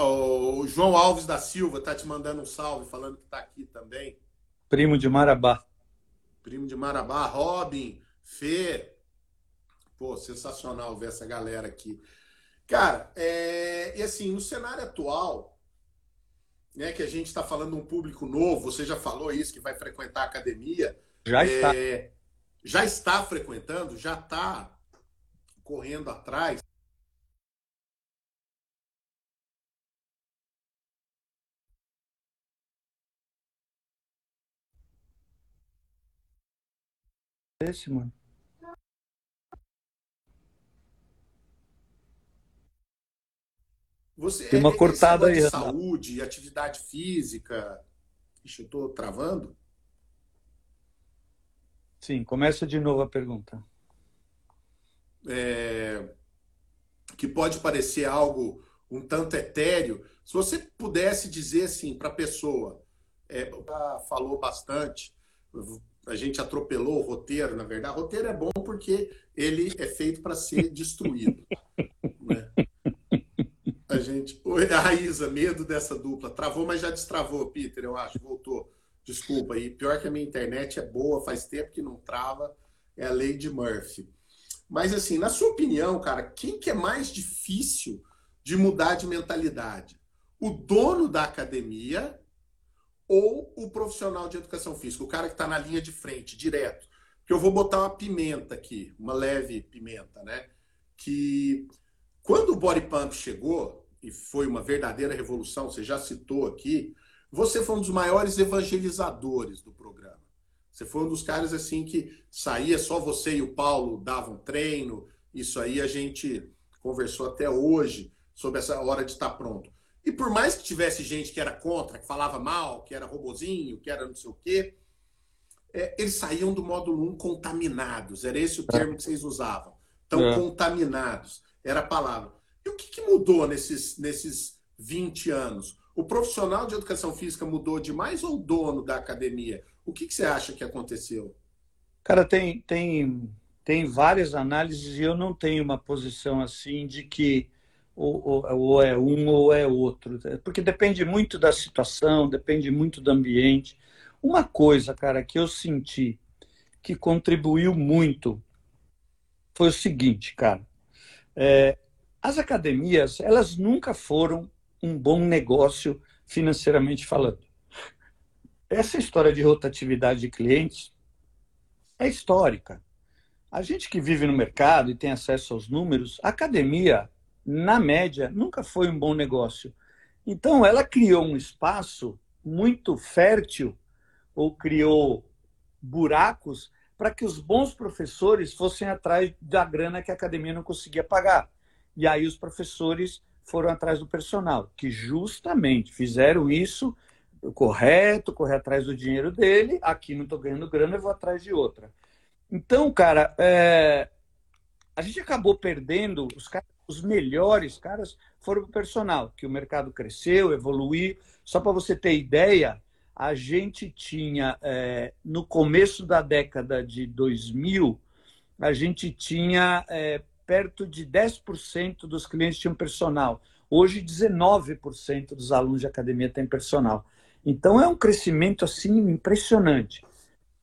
O João Alves da Silva está te mandando um salve, falando que está aqui também. Primo de Marabá. Primo de Marabá, Robin, Fê. Pô, sensacional ver essa galera aqui. Cara, é... e assim, no cenário atual, né, que a gente está falando um público novo, você já falou isso, que vai frequentar a academia. Já está. É... Já está frequentando, já está correndo atrás. Esse, mano? Você Tem uma é, cortada aí. Saúde, atividade física. Ixi, eu tô travando? Sim, começa de novo a pergunta. É, que pode parecer algo um tanto etéreo. Se você pudesse dizer assim para a pessoa, é, falou bastante, a gente atropelou o roteiro, na verdade. O roteiro é bom porque ele é feito para ser destruído. [laughs] né? A gente. A Raíza, medo dessa dupla. Travou, mas já destravou, Peter, eu acho. Voltou. Desculpa. E pior que a minha internet é boa, faz tempo que não trava. É a lei de Murphy. Mas, assim, na sua opinião, cara, quem que é mais difícil de mudar de mentalidade? O dono da academia ou o profissional de educação física, o cara que está na linha de frente, direto. Que eu vou botar uma pimenta aqui, uma leve pimenta, né? Que quando o body pump chegou, e foi uma verdadeira revolução, você já citou aqui, você foi um dos maiores evangelizadores do programa. Você foi um dos caras assim que saía só você e o Paulo davam treino. Isso aí a gente conversou até hoje sobre essa hora de estar pronto. E por mais que tivesse gente que era contra, que falava mal, que era robozinho, que era não sei o quê, é, eles saíam do módulo 1 contaminados. Era esse o termo que vocês usavam. Então, é. contaminados. Era a palavra. E o que, que, mudou nesses, nesses 20 anos? O profissional de educação física mudou demais ou o dono da academia? O que, que você acha que aconteceu? Cara, tem, tem, tem várias análises e eu não tenho uma posição assim de que ou, ou, ou, é um ou é outro, porque depende muito da situação, depende muito do ambiente. Uma coisa, cara, que eu senti que contribuiu muito foi o seguinte, cara. É, as academias, elas nunca foram um bom negócio financeiramente falando. Essa história de rotatividade de clientes é histórica. A gente que vive no mercado e tem acesso aos números, a academia na média, nunca foi um bom negócio. Então, ela criou um espaço muito fértil, ou criou buracos, para que os bons professores fossem atrás da grana que a academia não conseguia pagar. E aí os professores foram atrás do personal, que justamente fizeram isso correto, correr atrás do dinheiro dele, aqui não estou ganhando grana, eu vou atrás de outra. Então, cara, é... a gente acabou perdendo, os caras os melhores caras foram o personal, que o mercado cresceu, evoluiu. Só para você ter ideia, a gente tinha, é, no começo da década de 2000, a gente tinha é, perto de 10% dos clientes tinham personal. Hoje, 19% dos alunos de academia têm personal. Então, é um crescimento assim impressionante.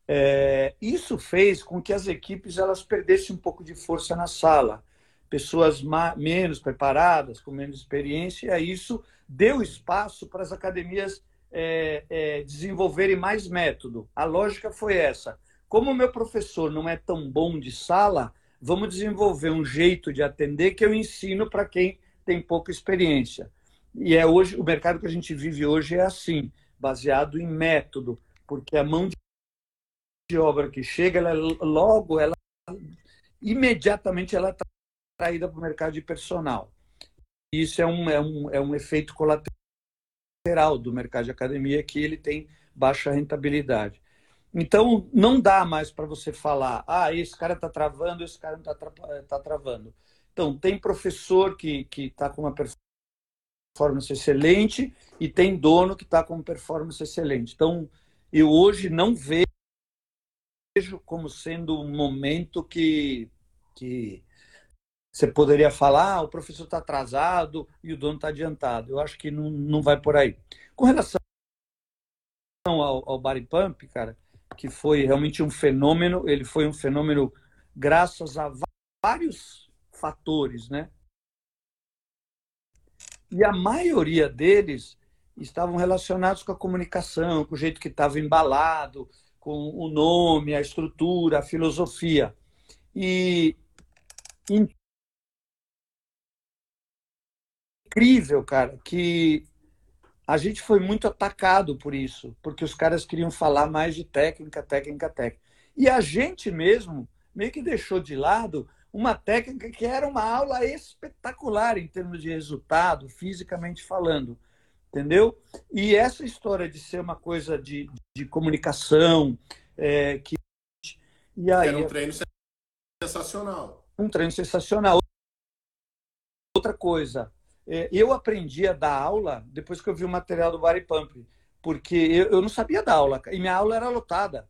É, isso fez com que as equipes elas perdessem um pouco de força na sala pessoas menos preparadas, com menos experiência, e isso deu espaço para as academias é, é, desenvolverem mais método. A lógica foi essa. Como o meu professor não é tão bom de sala, vamos desenvolver um jeito de atender que eu ensino para quem tem pouca experiência. E é hoje o mercado que a gente vive hoje é assim, baseado em método, porque a mão de obra que chega, ela logo, ela imediatamente ela está traída para o mercado de personal. Isso é um, é, um, é um efeito colateral do mercado de academia que ele tem baixa rentabilidade. Então, não dá mais para você falar, ah, esse cara está travando, esse cara não está tá travando. Então, tem professor que está com uma performance excelente e tem dono que está com uma performance excelente. Então, eu hoje não vejo como sendo um momento que, que você poderia falar, ah, o professor está atrasado e o dono está adiantado. Eu acho que não, não vai por aí. Com relação ao, ao pump, cara, que foi realmente um fenômeno, ele foi um fenômeno graças a vários fatores, né? E a maioria deles estavam relacionados com a comunicação, com o jeito que estava embalado, com o nome, a estrutura, a filosofia. E incrível, cara, que a gente foi muito atacado por isso, porque os caras queriam falar mais de técnica, técnica, técnica. E a gente mesmo meio que deixou de lado uma técnica que era uma aula espetacular em termos de resultado, fisicamente falando. Entendeu? E essa história de ser uma coisa de, de comunicação, é, que. E aí, era um treino sensacional. Um treino sensacional. Outra coisa, eu aprendi a dar aula depois que eu vi o material do Barry Pump, porque eu, eu não sabia dar aula e minha aula era lotada.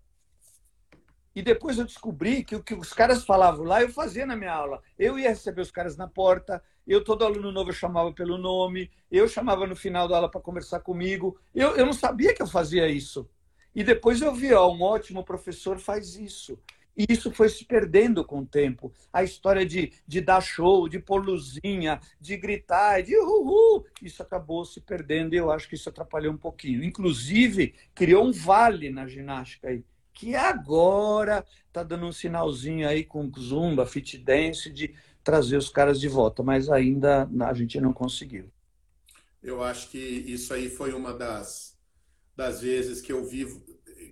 E depois eu descobri que o que os caras falavam lá, eu fazia na minha aula. Eu ia receber os caras na porta, eu, todo aluno novo, eu chamava pelo nome, eu chamava no final da aula para conversar comigo. Eu, eu não sabia que eu fazia isso. E depois eu vi, ó, um ótimo professor faz isso. E isso foi se perdendo com o tempo. A história de, de dar show, de pôr luzinha, de gritar, de uhul, isso acabou se perdendo e eu acho que isso atrapalhou um pouquinho. Inclusive, criou um vale na ginástica aí, que agora está dando um sinalzinho aí com zumba, fit dance, de trazer os caras de volta, mas ainda a gente não conseguiu. Eu acho que isso aí foi uma das, das vezes que eu vivo,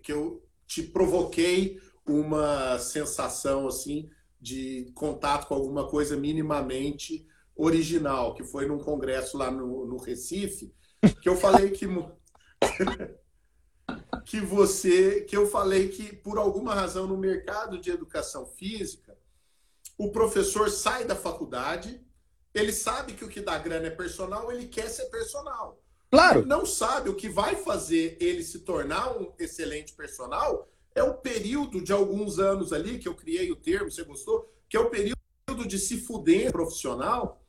que eu te provoquei uma sensação assim de contato com alguma coisa minimamente original, que foi num congresso lá no, no Recife, que eu falei que [laughs] que você, que eu falei que por alguma razão no mercado de educação física, o professor sai da faculdade, ele sabe que o que dá grana é personal, ele quer ser personal. Claro. Ele não sabe o que vai fazer ele se tornar um excelente personal é o período de alguns anos ali, que eu criei o termo, você gostou? Que é o período de se fuder profissional,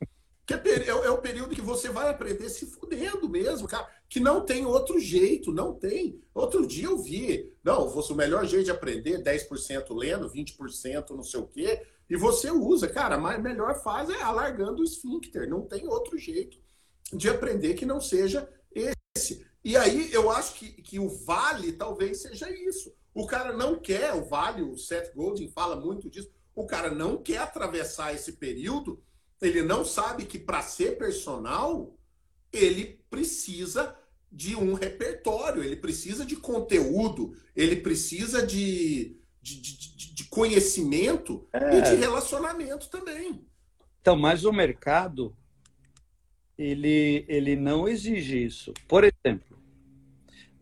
que é, é, é, o período que você vai aprender se fudendo mesmo, cara. Que não tem outro jeito, não tem. Outro dia eu vi, não, fosse o melhor jeito de aprender, 10% lendo, 20% não sei o quê, e você usa, cara, mas melhor faz é alargando o esfíncter, não tem outro jeito de aprender que não seja esse. E aí eu acho que, que o vale talvez seja isso. O cara não quer, o Vale, o Seth Godin fala muito disso, o cara não quer atravessar esse período, ele não sabe que para ser personal, ele precisa de um repertório, ele precisa de conteúdo, ele precisa de, de, de, de conhecimento é. e de relacionamento também. Então, mas o mercado, ele, ele não exige isso. Por exemplo,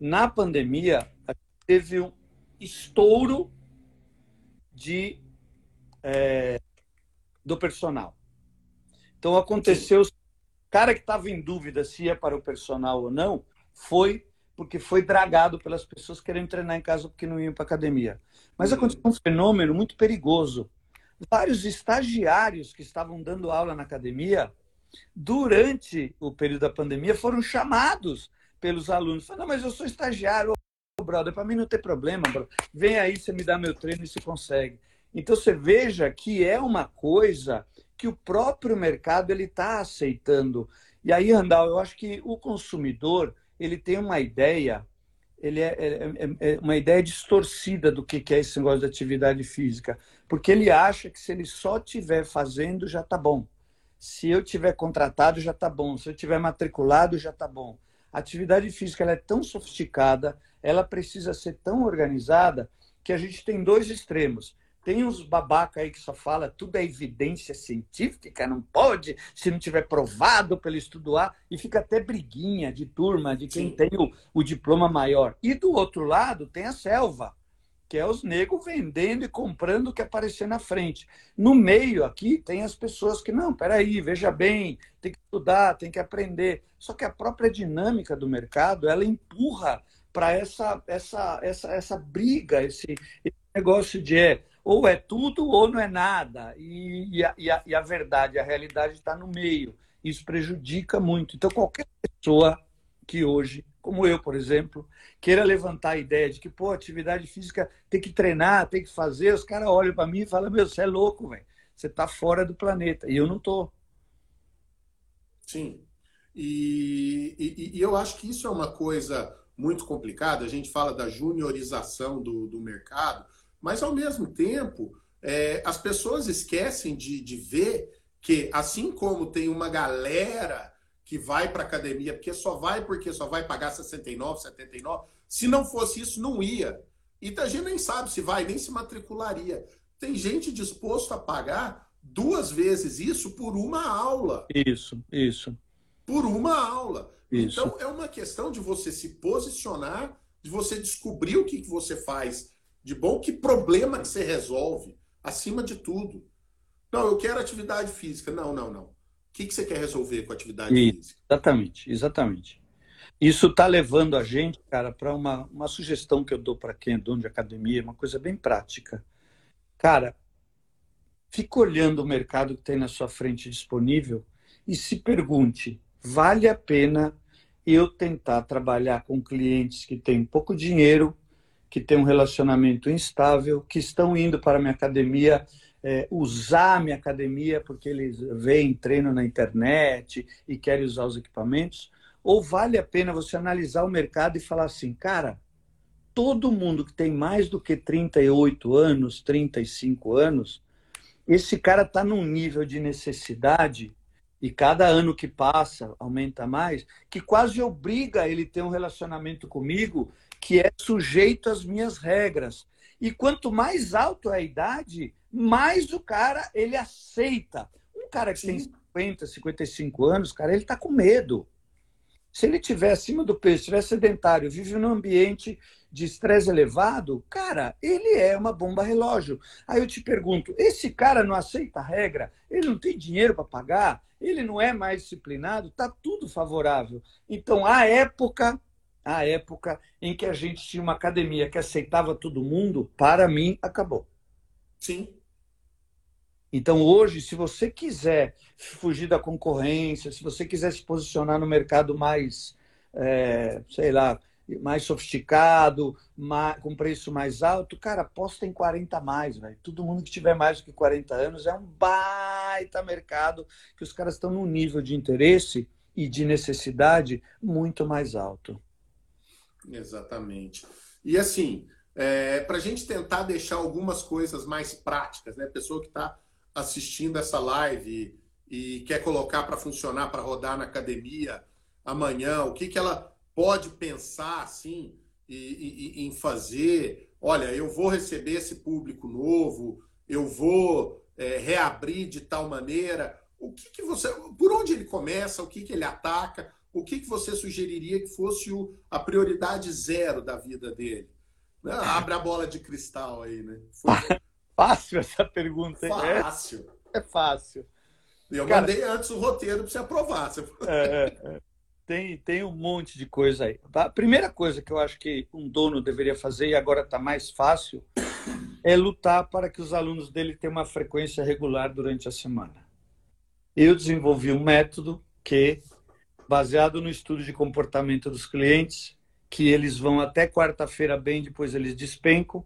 na pandemia, teve um, estouro de, é, do personal. Então aconteceu, o cara que estava em dúvida se ia para o personal ou não, foi porque foi dragado pelas pessoas querendo treinar em casa porque não iam para academia. Mas uhum. aconteceu um fenômeno muito perigoso. Vários estagiários que estavam dando aula na academia, durante o período da pandemia, foram chamados pelos alunos. Falaram, não, mas eu sou estagiário, brother, para mim não tem problema, brother. vem aí, você me dá meu treino e se consegue. Então você veja que é uma coisa que o próprio mercado ele está aceitando. E aí, Randall, eu acho que o consumidor ele tem uma ideia, ele é, é, é, é uma ideia distorcida do que é esse negócio de atividade física, porque ele acha que se ele só estiver fazendo já está bom. Se eu tiver contratado já está bom. Se eu tiver matriculado já está bom. A atividade física ela é tão sofisticada, ela precisa ser tão organizada que a gente tem dois extremos. Tem uns babaca aí que só fala tudo é evidência científica, não pode, se não tiver provado pelo estudo A, e fica até briguinha de turma de quem Sim. tem o, o diploma maior. E do outro lado tem a selva, que é os negros vendendo e comprando o que aparecer na frente. No meio aqui tem as pessoas que, não, peraí, veja bem, tem que estudar, tem que aprender. Só que a própria dinâmica do mercado, ela empurra para essa, essa, essa, essa briga, esse, esse, negócio de é, ou é tudo ou não é nada. E, e, a, e, a, e a verdade, a realidade está no meio. Isso prejudica muito. Então, qualquer pessoa que hoje, como eu, por exemplo, queira levantar a ideia de que, pô, atividade física tem que treinar, tem que fazer, os caras olham para mim e falam, meu, você é louco, velho. Você está fora do planeta. E eu não estou. Sim. E, e, e, eu acho que isso é uma coisa muito complicado. A gente fala da juniorização do, do mercado, mas ao mesmo tempo é, as pessoas esquecem de, de ver que, assim como tem uma galera que vai para academia, porque só vai porque só vai pagar 69, 79, se não fosse isso, não ia. E a gente nem sabe se vai, nem se matricularia. Tem gente disposto a pagar duas vezes isso por uma aula. Isso, isso. Por uma aula. Isso. Então, é uma questão de você se posicionar, de você descobrir o que, que você faz de bom, que problema que você resolve, acima de tudo. Não, eu quero atividade física. Não, não, não. Que, que você quer resolver com a atividade e, física? Exatamente, exatamente. Isso está levando a gente, cara, para uma, uma sugestão que eu dou para quem é dono de academia, uma coisa bem prática. Cara, fica olhando o mercado que tem na sua frente disponível e se pergunte: vale a pena eu tentar trabalhar com clientes que têm pouco dinheiro, que têm um relacionamento instável, que estão indo para a minha academia é, usar a minha academia porque eles veem treino na internet e querem usar os equipamentos? Ou vale a pena você analisar o mercado e falar assim, cara, todo mundo que tem mais do que 38 anos, 35 anos, esse cara está num nível de necessidade e cada ano que passa aumenta mais, que quase obriga ele ter um relacionamento comigo que é sujeito às minhas regras. E quanto mais alto é a idade, mais o cara ele aceita. Um cara que Sim. tem 50, 55 anos, cara, ele está com medo. Se ele tiver acima do peso, estiver sedentário, vive num ambiente de estresse elevado, cara, ele é uma bomba relógio. Aí eu te pergunto, esse cara não aceita a regra? Ele não tem dinheiro para pagar? Ele não é mais disciplinado? Tá tudo favorável. Então, a época, a época em que a gente tinha uma academia que aceitava todo mundo, para mim acabou. Sim. Então, hoje, se você quiser fugir da concorrência, se você quiser se posicionar no mercado mais, é, sei lá, mais sofisticado, mais, com preço mais alto, cara, aposta em 40 mais, velho. Todo mundo que tiver mais do que 40 anos é um baita mercado que os caras estão num nível de interesse e de necessidade muito mais alto. Exatamente. E assim, é, para a gente tentar deixar algumas coisas mais práticas, né? Pessoa que está assistindo essa live e, quer colocar para funcionar, para rodar na academia amanhã, o que, que ela pode pensar assim e, e, em fazer? Olha, eu vou receber esse público novo, eu vou é, reabrir de tal maneira. O que, que você, por onde ele começa? O que, que ele ataca? O que, que você sugeriria que fosse o, a prioridade zero da vida dele? Abre a bola de cristal aí, né? Foi... [laughs] Fácil essa pergunta. Fácil. É, é fácil. Eu Cara, mandei antes o roteiro para você aprovar. Você... É, é, é, tem, tem um monte de coisa aí. A primeira coisa que eu acho que um dono deveria fazer, e agora está mais fácil, é lutar para que os alunos dele tenham uma frequência regular durante a semana. Eu desenvolvi um método que, baseado no estudo de comportamento dos clientes, que eles vão até quarta-feira bem, depois eles despencam.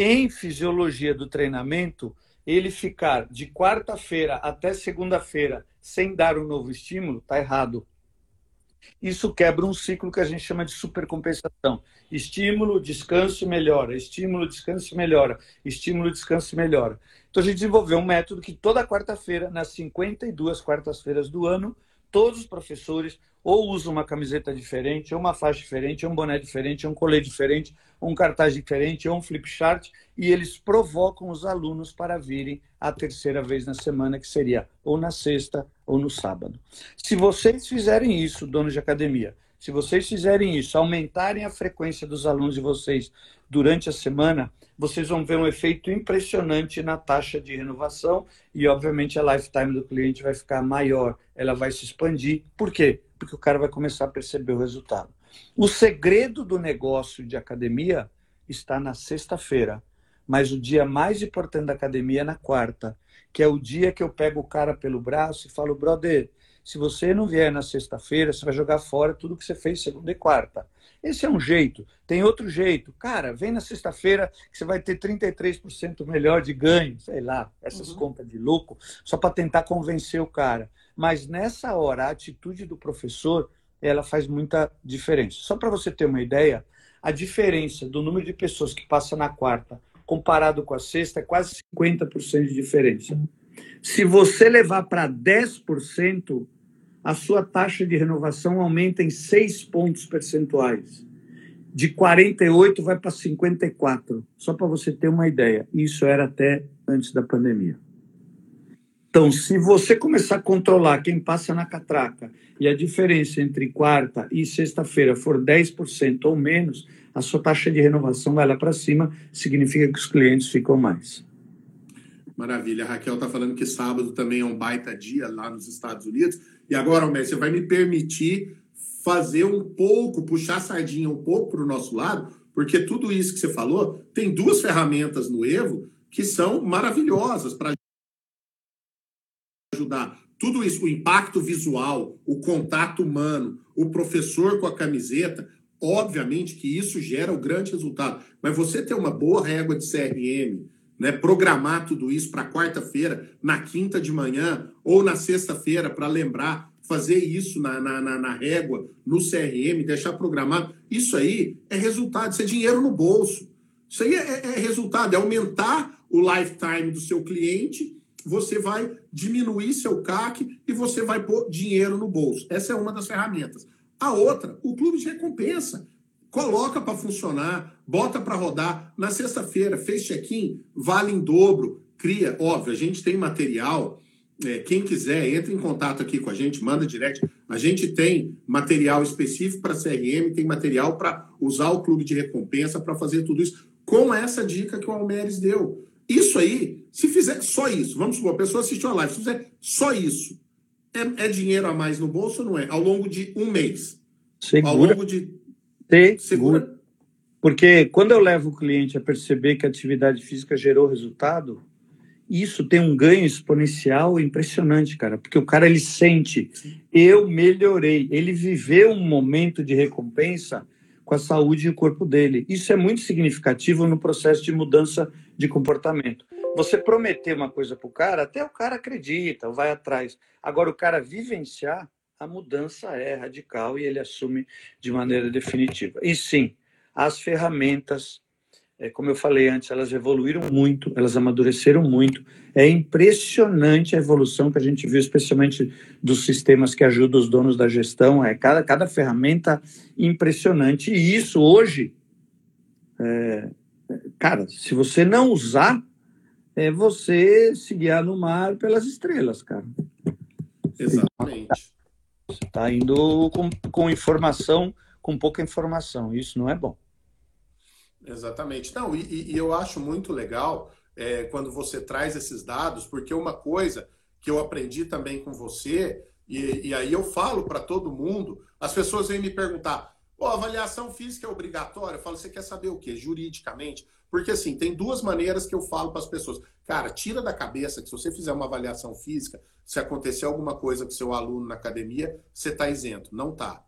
Em fisiologia do treinamento, ele ficar de quarta-feira até segunda-feira sem dar um novo estímulo, está errado. Isso quebra um ciclo que a gente chama de supercompensação. Estímulo, descanso e melhora. Estímulo, descanso e melhora. Estímulo, descanso e melhora. Então a gente desenvolveu um método que toda quarta-feira, nas 52 quartas-feiras do ano, todos os professores ou usam uma camiseta diferente, ou uma faixa diferente, ou um boné diferente, ou um colete diferente, ou um cartaz diferente, ou um flip chart, e eles provocam os alunos para virem a terceira vez na semana, que seria ou na sexta ou no sábado. Se vocês fizerem isso, donos de academia, se vocês fizerem isso, aumentarem a frequência dos alunos de vocês durante a semana, vocês vão ver um efeito impressionante na taxa de renovação e, obviamente, a lifetime do cliente vai ficar maior, ela vai se expandir. Por quê? Porque o cara vai começar a perceber o resultado. O segredo do negócio de academia está na sexta-feira, mas o dia mais importante da academia é na quarta, que é o dia que eu pego o cara pelo braço e falo, brother, se você não vier na sexta-feira, você vai jogar fora tudo que você fez segunda e quarta. Esse é um jeito. Tem outro jeito. Cara, vem na sexta-feira que você vai ter 33% melhor de ganho, sei lá, essas uhum. contas de louco, só para tentar convencer o cara. Mas nessa hora, a atitude do professor, ela faz muita diferença. Só para você ter uma ideia, a diferença do número de pessoas que passa na quarta comparado com a sexta é quase 50% de diferença. Se você levar para 10%, a sua taxa de renovação aumenta em 6 pontos percentuais. De 48 vai para 54, só para você ter uma ideia. Isso era até antes da pandemia. Então, se você começar a controlar quem passa na catraca e a diferença entre quarta e sexta-feira for 10% ou menos, a sua taxa de renovação vai lá para cima, significa que os clientes ficam mais. Maravilha. A Raquel está falando que sábado também é um baita dia lá nos Estados Unidos. E agora, Almer, você vai me permitir fazer um pouco, puxar a sardinha um pouco para o nosso lado, porque tudo isso que você falou tem duas ferramentas no Evo que são maravilhosas para ajudar. Tudo isso, o impacto visual, o contato humano, o professor com a camiseta, obviamente que isso gera o grande resultado. Mas você ter uma boa régua de CRM, né, programar tudo isso para quarta-feira, na quinta de manhã ou na sexta-feira para lembrar fazer isso na, na, na, na régua, no CRM, deixar programado, isso aí é resultado, isso é dinheiro no bolso. Isso aí é, é, é resultado, é aumentar o lifetime do seu cliente, você vai diminuir seu CAC e você vai pôr dinheiro no bolso. Essa é uma das ferramentas. A outra, o clube de recompensa. Coloca para funcionar, bota para rodar. Na sexta-feira, fez check-in, vale em dobro, cria. Óbvio, a gente tem material é, quem quiser, entre em contato aqui com a gente, manda direct. A gente tem material específico para CRM, tem material para usar o clube de recompensa para fazer tudo isso, com essa dica que o Almeres deu. Isso aí, se fizer só isso, vamos supor, a pessoa assistiu a live, se fizer só isso, é, é dinheiro a mais no bolso ou não é? Ao longo de um mês. Segura. Ao longo de. Segura. Segura. Porque quando eu levo o cliente a perceber que a atividade física gerou resultado, isso tem um ganho exponencial impressionante, cara, porque o cara ele sente, eu melhorei, ele viveu um momento de recompensa com a saúde e o corpo dele. Isso é muito significativo no processo de mudança de comportamento. Você prometer uma coisa para o cara, até o cara acredita, vai atrás. Agora, o cara vivenciar, a mudança é radical e ele assume de maneira definitiva. E sim, as ferramentas é, como eu falei antes, elas evoluíram muito, elas amadureceram muito. É impressionante a evolução que a gente viu, especialmente dos sistemas que ajudam os donos da gestão. É cada, cada ferramenta impressionante. E isso hoje, é, cara, se você não usar, é você se guiar no mar pelas estrelas, cara. Exatamente. Você está indo com, com informação, com pouca informação. Isso não é bom. Exatamente. Não, e, e eu acho muito legal é, quando você traz esses dados, porque uma coisa que eu aprendi também com você, e, e aí eu falo para todo mundo, as pessoas vêm me perguntar, oh, avaliação física é obrigatória? Eu falo, você quer saber o quê? Juridicamente? Porque assim, tem duas maneiras que eu falo para as pessoas. Cara, tira da cabeça que se você fizer uma avaliação física, se acontecer alguma coisa com seu aluno na academia, você está isento. Não tá.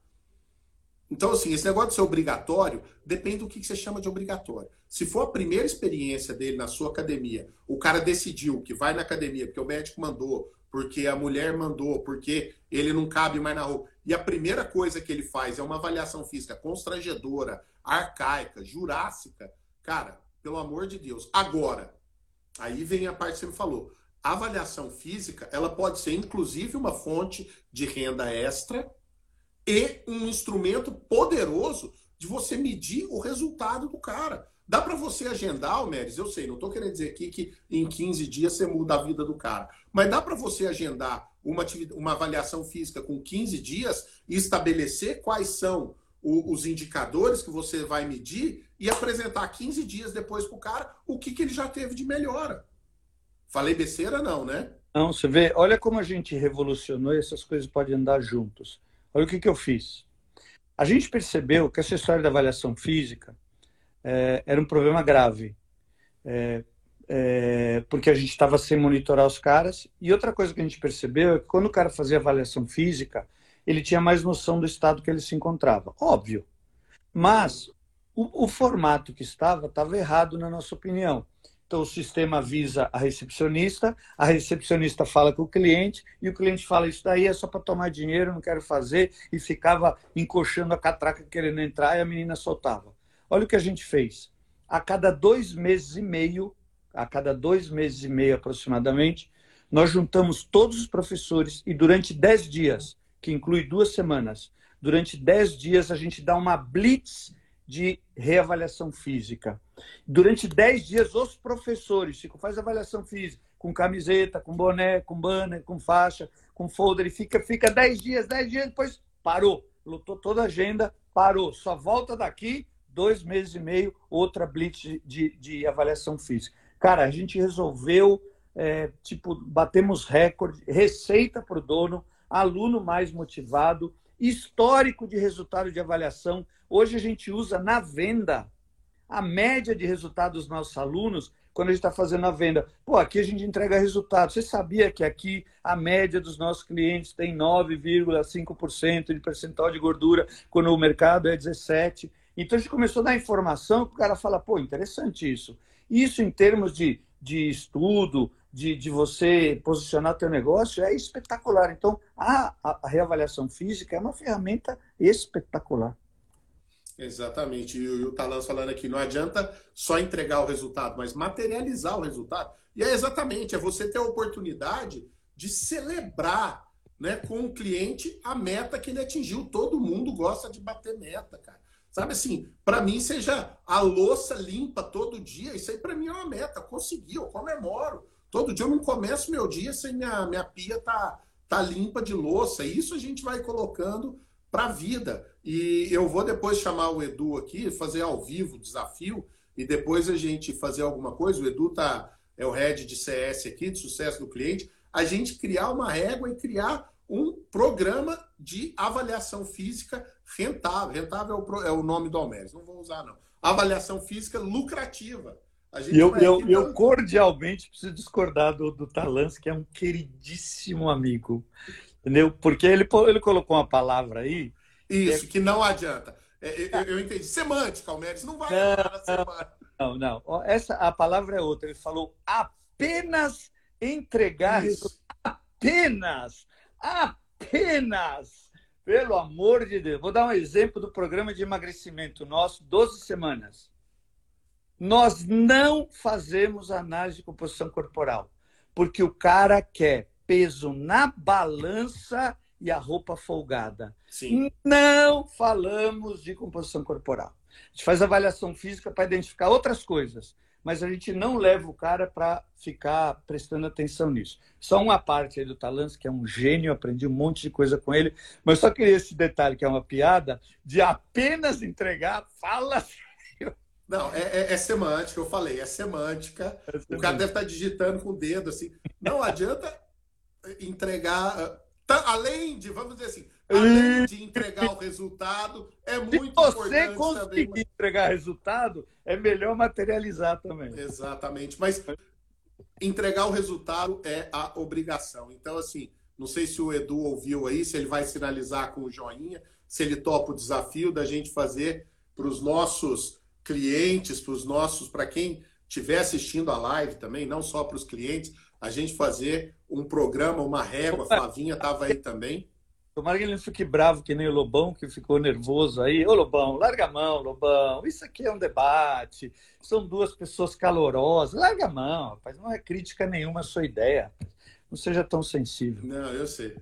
Então, assim, esse negócio de ser obrigatório depende do que você chama de obrigatório. Se for a primeira experiência dele na sua academia, o cara decidiu que vai na academia porque o médico mandou, porque a mulher mandou, porque ele não cabe mais na roupa. E a primeira coisa que ele faz é uma avaliação física constrangedora, arcaica, jurássica. Cara, pelo amor de Deus. Agora, aí vem a parte que você me falou. A avaliação física, ela pode ser inclusive uma fonte de renda extra e um instrumento poderoso de você medir o resultado do cara. Dá para você agendar, Almeres, eu sei, não estou querendo dizer aqui que em 15 dias você muda a vida do cara, mas dá para você agendar uma, uma avaliação física com 15 dias e estabelecer quais são o, os indicadores que você vai medir e apresentar 15 dias depois para o cara o que, que ele já teve de melhora. Falei besteira, não, né? Não, você vê, olha como a gente revolucionou e essas coisas podem andar juntos. Olha o que, que eu fiz. A gente percebeu que essa história da avaliação física é, era um problema grave. É, é, porque a gente estava sem monitorar os caras. E outra coisa que a gente percebeu é que quando o cara fazia avaliação física, ele tinha mais noção do estado que ele se encontrava. Óbvio. Mas o, o formato que estava estava errado, na nossa opinião. Então, o sistema avisa a recepcionista, a recepcionista fala com o cliente e o cliente fala: Isso daí é só para tomar dinheiro, não quero fazer. E ficava encoxando a catraca querendo entrar e a menina soltava. Olha o que a gente fez. A cada dois meses e meio, a cada dois meses e meio aproximadamente, nós juntamos todos os professores e durante dez dias, que inclui duas semanas, durante dez dias a gente dá uma blitz de reavaliação física. Durante 10 dias, os professores ficam, faz avaliação física, com camiseta, com boné, com banner, com faixa, com folder, e fica, fica 10 dias, 10 dias, depois parou. Lutou toda a agenda, parou. Só volta daqui, dois meses e meio, outra blitz de, de avaliação física. Cara, a gente resolveu é, tipo, batemos recorde, receita para o dono, aluno mais motivado, histórico de resultado de avaliação. Hoje a gente usa na venda a média de resultados dos nossos alunos quando a gente está fazendo a venda. Pô, aqui a gente entrega resultado. Você sabia que aqui a média dos nossos clientes tem 9,5% de percentual de gordura, quando o mercado é 17%. Então a gente começou a dar informação que o cara fala, pô, interessante isso. Isso em termos de, de estudo, de, de você posicionar teu negócio é espetacular. Então, a, a reavaliação física é uma ferramenta espetacular. Exatamente. E o Talan falando aqui, não adianta só entregar o resultado, mas materializar o resultado. E é exatamente, é você ter a oportunidade de celebrar né, com o cliente a meta que ele atingiu. Todo mundo gosta de bater meta, cara. Sabe assim, para mim, seja a louça limpa todo dia, isso aí para mim é uma meta. Consegui, eu comemoro. Todo dia eu não começo meu dia sem minha, minha pia tá, tá limpa de louça. Isso a gente vai colocando para a vida. E eu vou depois chamar o Edu aqui, fazer ao vivo o desafio, e depois a gente fazer alguma coisa. O Edu tá, é o head de CS aqui, de sucesso do cliente. A gente criar uma régua e criar um programa de avaliação física rentável. Rentável é o, é nome do Almeres, não vou usar, não. Avaliação física lucrativa. E eu, eu, eu, cordialmente preciso discordar do, do Talans, que é um queridíssimo amigo. Entendeu? Porque ele, ele colocou uma palavra aí. Isso, é... que não adianta. É, eu, eu, entendi. Semântica, Almeres, não vai não, não, não. Essa, a palavra é outra. Ele falou apenas entregar Isso. Apenas! Apenas! Pelo amor de Deus. Vou dar um exemplo do programa de emagrecimento nosso, 12 semanas. Nós não fazemos análise de composição corporal, porque o cara quer peso na balança e a roupa folgada. Sim. Não falamos de composição corporal. A gente faz avaliação física para identificar outras coisas, mas a gente não leva o cara para ficar prestando atenção nisso. Só uma parte aí do Talans, que é um gênio, aprendi um monte de coisa com ele, mas só queria esse detalhe, que é uma piada, de apenas entregar, fala não, é, é, é, semântica, eu falei, é semântica. é semântica. O cara deve estar tá digitando com o dedo, assim. Não adianta entregar. Tá, além de, vamos dizer assim, além de entregar o resultado, é muito Se você conseguir também, entregar resultado, é melhor materializar também. Exatamente. Mas entregar o resultado é a obrigação. Então, assim, não sei se o Edu ouviu aí, se ele vai sinalizar com o joinha, se ele topa o desafio da gente fazer para os nossos clientes, para os nossos, para quem estiver assistindo a live também, não só para os clientes, a gente fazer um programa, uma régua. Flavinha estava aí também. Tomara que ele não fique bravo que nem o Lobão, que ficou nervoso aí. Ô, Lobão, larga a mão, Lobão. Isso aqui é um debate. São duas pessoas calorosas. Larga a mão, rapaz. Não é crítica nenhuma a sua ideia. Não seja tão sensível. Não, eu sei.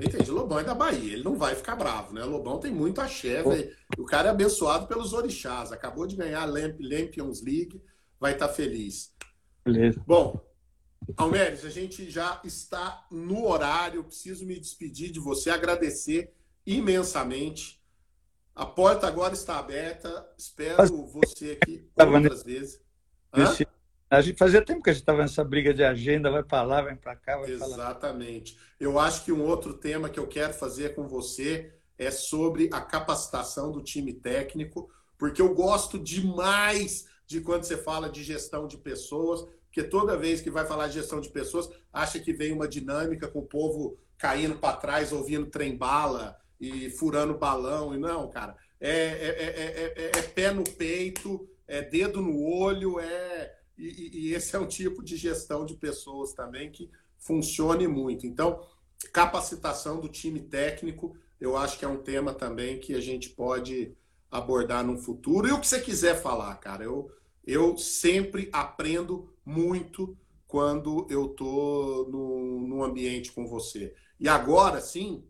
Entendi. O Lobão é da Bahia. Ele não vai ficar bravo, né? O Lobão tem muito axé, velho. O cara é abençoado pelos orixás. Acabou de ganhar a Lampions League. Vai estar tá feliz. Beleza. Bom, Almeres, a gente já está no horário. Preciso me despedir de você, agradecer imensamente. A porta agora está aberta. Espero você aqui outras vezes. Hã? A gente fazia tempo que a gente estava nessa briga de agenda, vai para lá, vai para cá, vai Exatamente. Eu acho que um outro tema que eu quero fazer com você é sobre a capacitação do time técnico, porque eu gosto demais de quando você fala de gestão de pessoas, porque toda vez que vai falar de gestão de pessoas, acha que vem uma dinâmica com o povo caindo para trás, ouvindo trem-bala e furando balão. E não, cara, é, é, é, é, pé no peito, é dedo no olho, é e, e esse é um tipo de gestão de pessoas também que funcione muito. Então, capacitação do time técnico, eu acho que é um tema também que a gente pode abordar no futuro. E o que você quiser falar, cara, eu, eu sempre aprendo muito quando eu tô no, no ambiente com você. E agora, sim,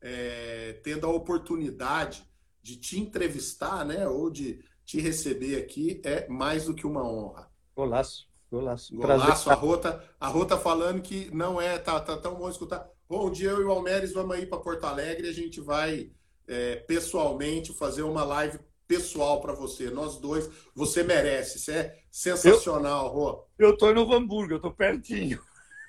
é, tendo a oportunidade de te entrevistar, né, ou de te receber aqui, é mais do que uma honra. Golaço, golaço. Golaço, a Rota, a Rota falando que não é, tá, tá tão bom escutar. Bom dia, eu e o Almeres vamos aí para Porto Alegre, a gente vai é, pessoalmente fazer uma live pessoal para você. Nós dois, você merece. Isso é sensacional, eu, Rô. Eu tô Novo Hamburgo, eu tô pertinho.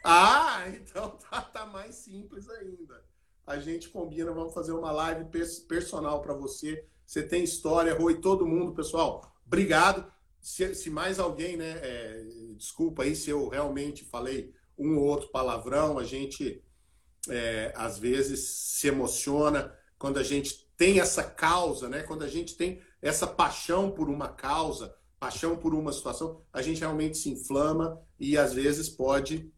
Ah, então [laughs] tá, tá mais simples ainda. A gente combina, vamos fazer uma live personal para você. Você tem história, Rô, e todo mundo, pessoal. Obrigado. Se, se mais alguém, né? É, desculpa aí se eu realmente falei um ou outro palavrão, a gente é, às vezes se emociona quando a gente tem essa causa, né? Quando a gente tem essa paixão por uma causa, paixão por uma situação, a gente realmente se inflama e às vezes pode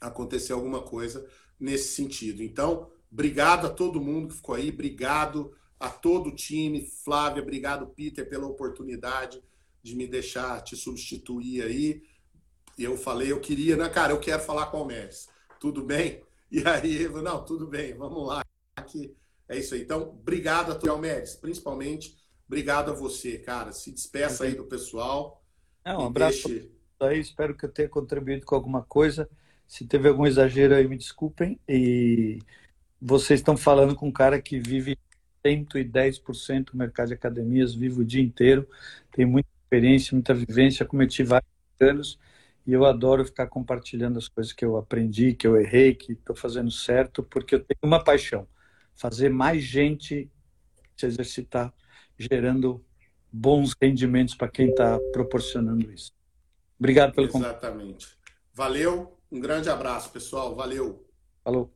acontecer alguma coisa nesse sentido. Então, obrigado a todo mundo que ficou aí, obrigado a todo o time, Flávia, obrigado Peter pela oportunidade de me deixar te substituir aí. E eu falei, eu queria, né, cara, eu quero falar com o Almeres. Tudo bem? [laughs] E aí, não, tudo bem, vamos lá. Aqui é isso aí. Então, obrigado a tu, Almeres, principalmente obrigado a você, cara. Se despeça aí do pessoal. É, um abraço deixe... aí, espero que eu tenha contribuído com alguma coisa. Se teve algum exagero aí, me desculpem. E vocês estão falando com um cara que vive 110% do mercado de academias, vive o dia inteiro, tem muita experiência, muita vivência, cometi vários anos e eu adoro ficar compartilhando as coisas que eu aprendi, que eu errei, que estou fazendo certo, porque eu tenho uma paixão: fazer mais gente se exercitar, gerando bons rendimentos para quem está proporcionando isso. Obrigado pelo Exatamente. Valeu, um grande abraço, pessoal. Valeu. Falou.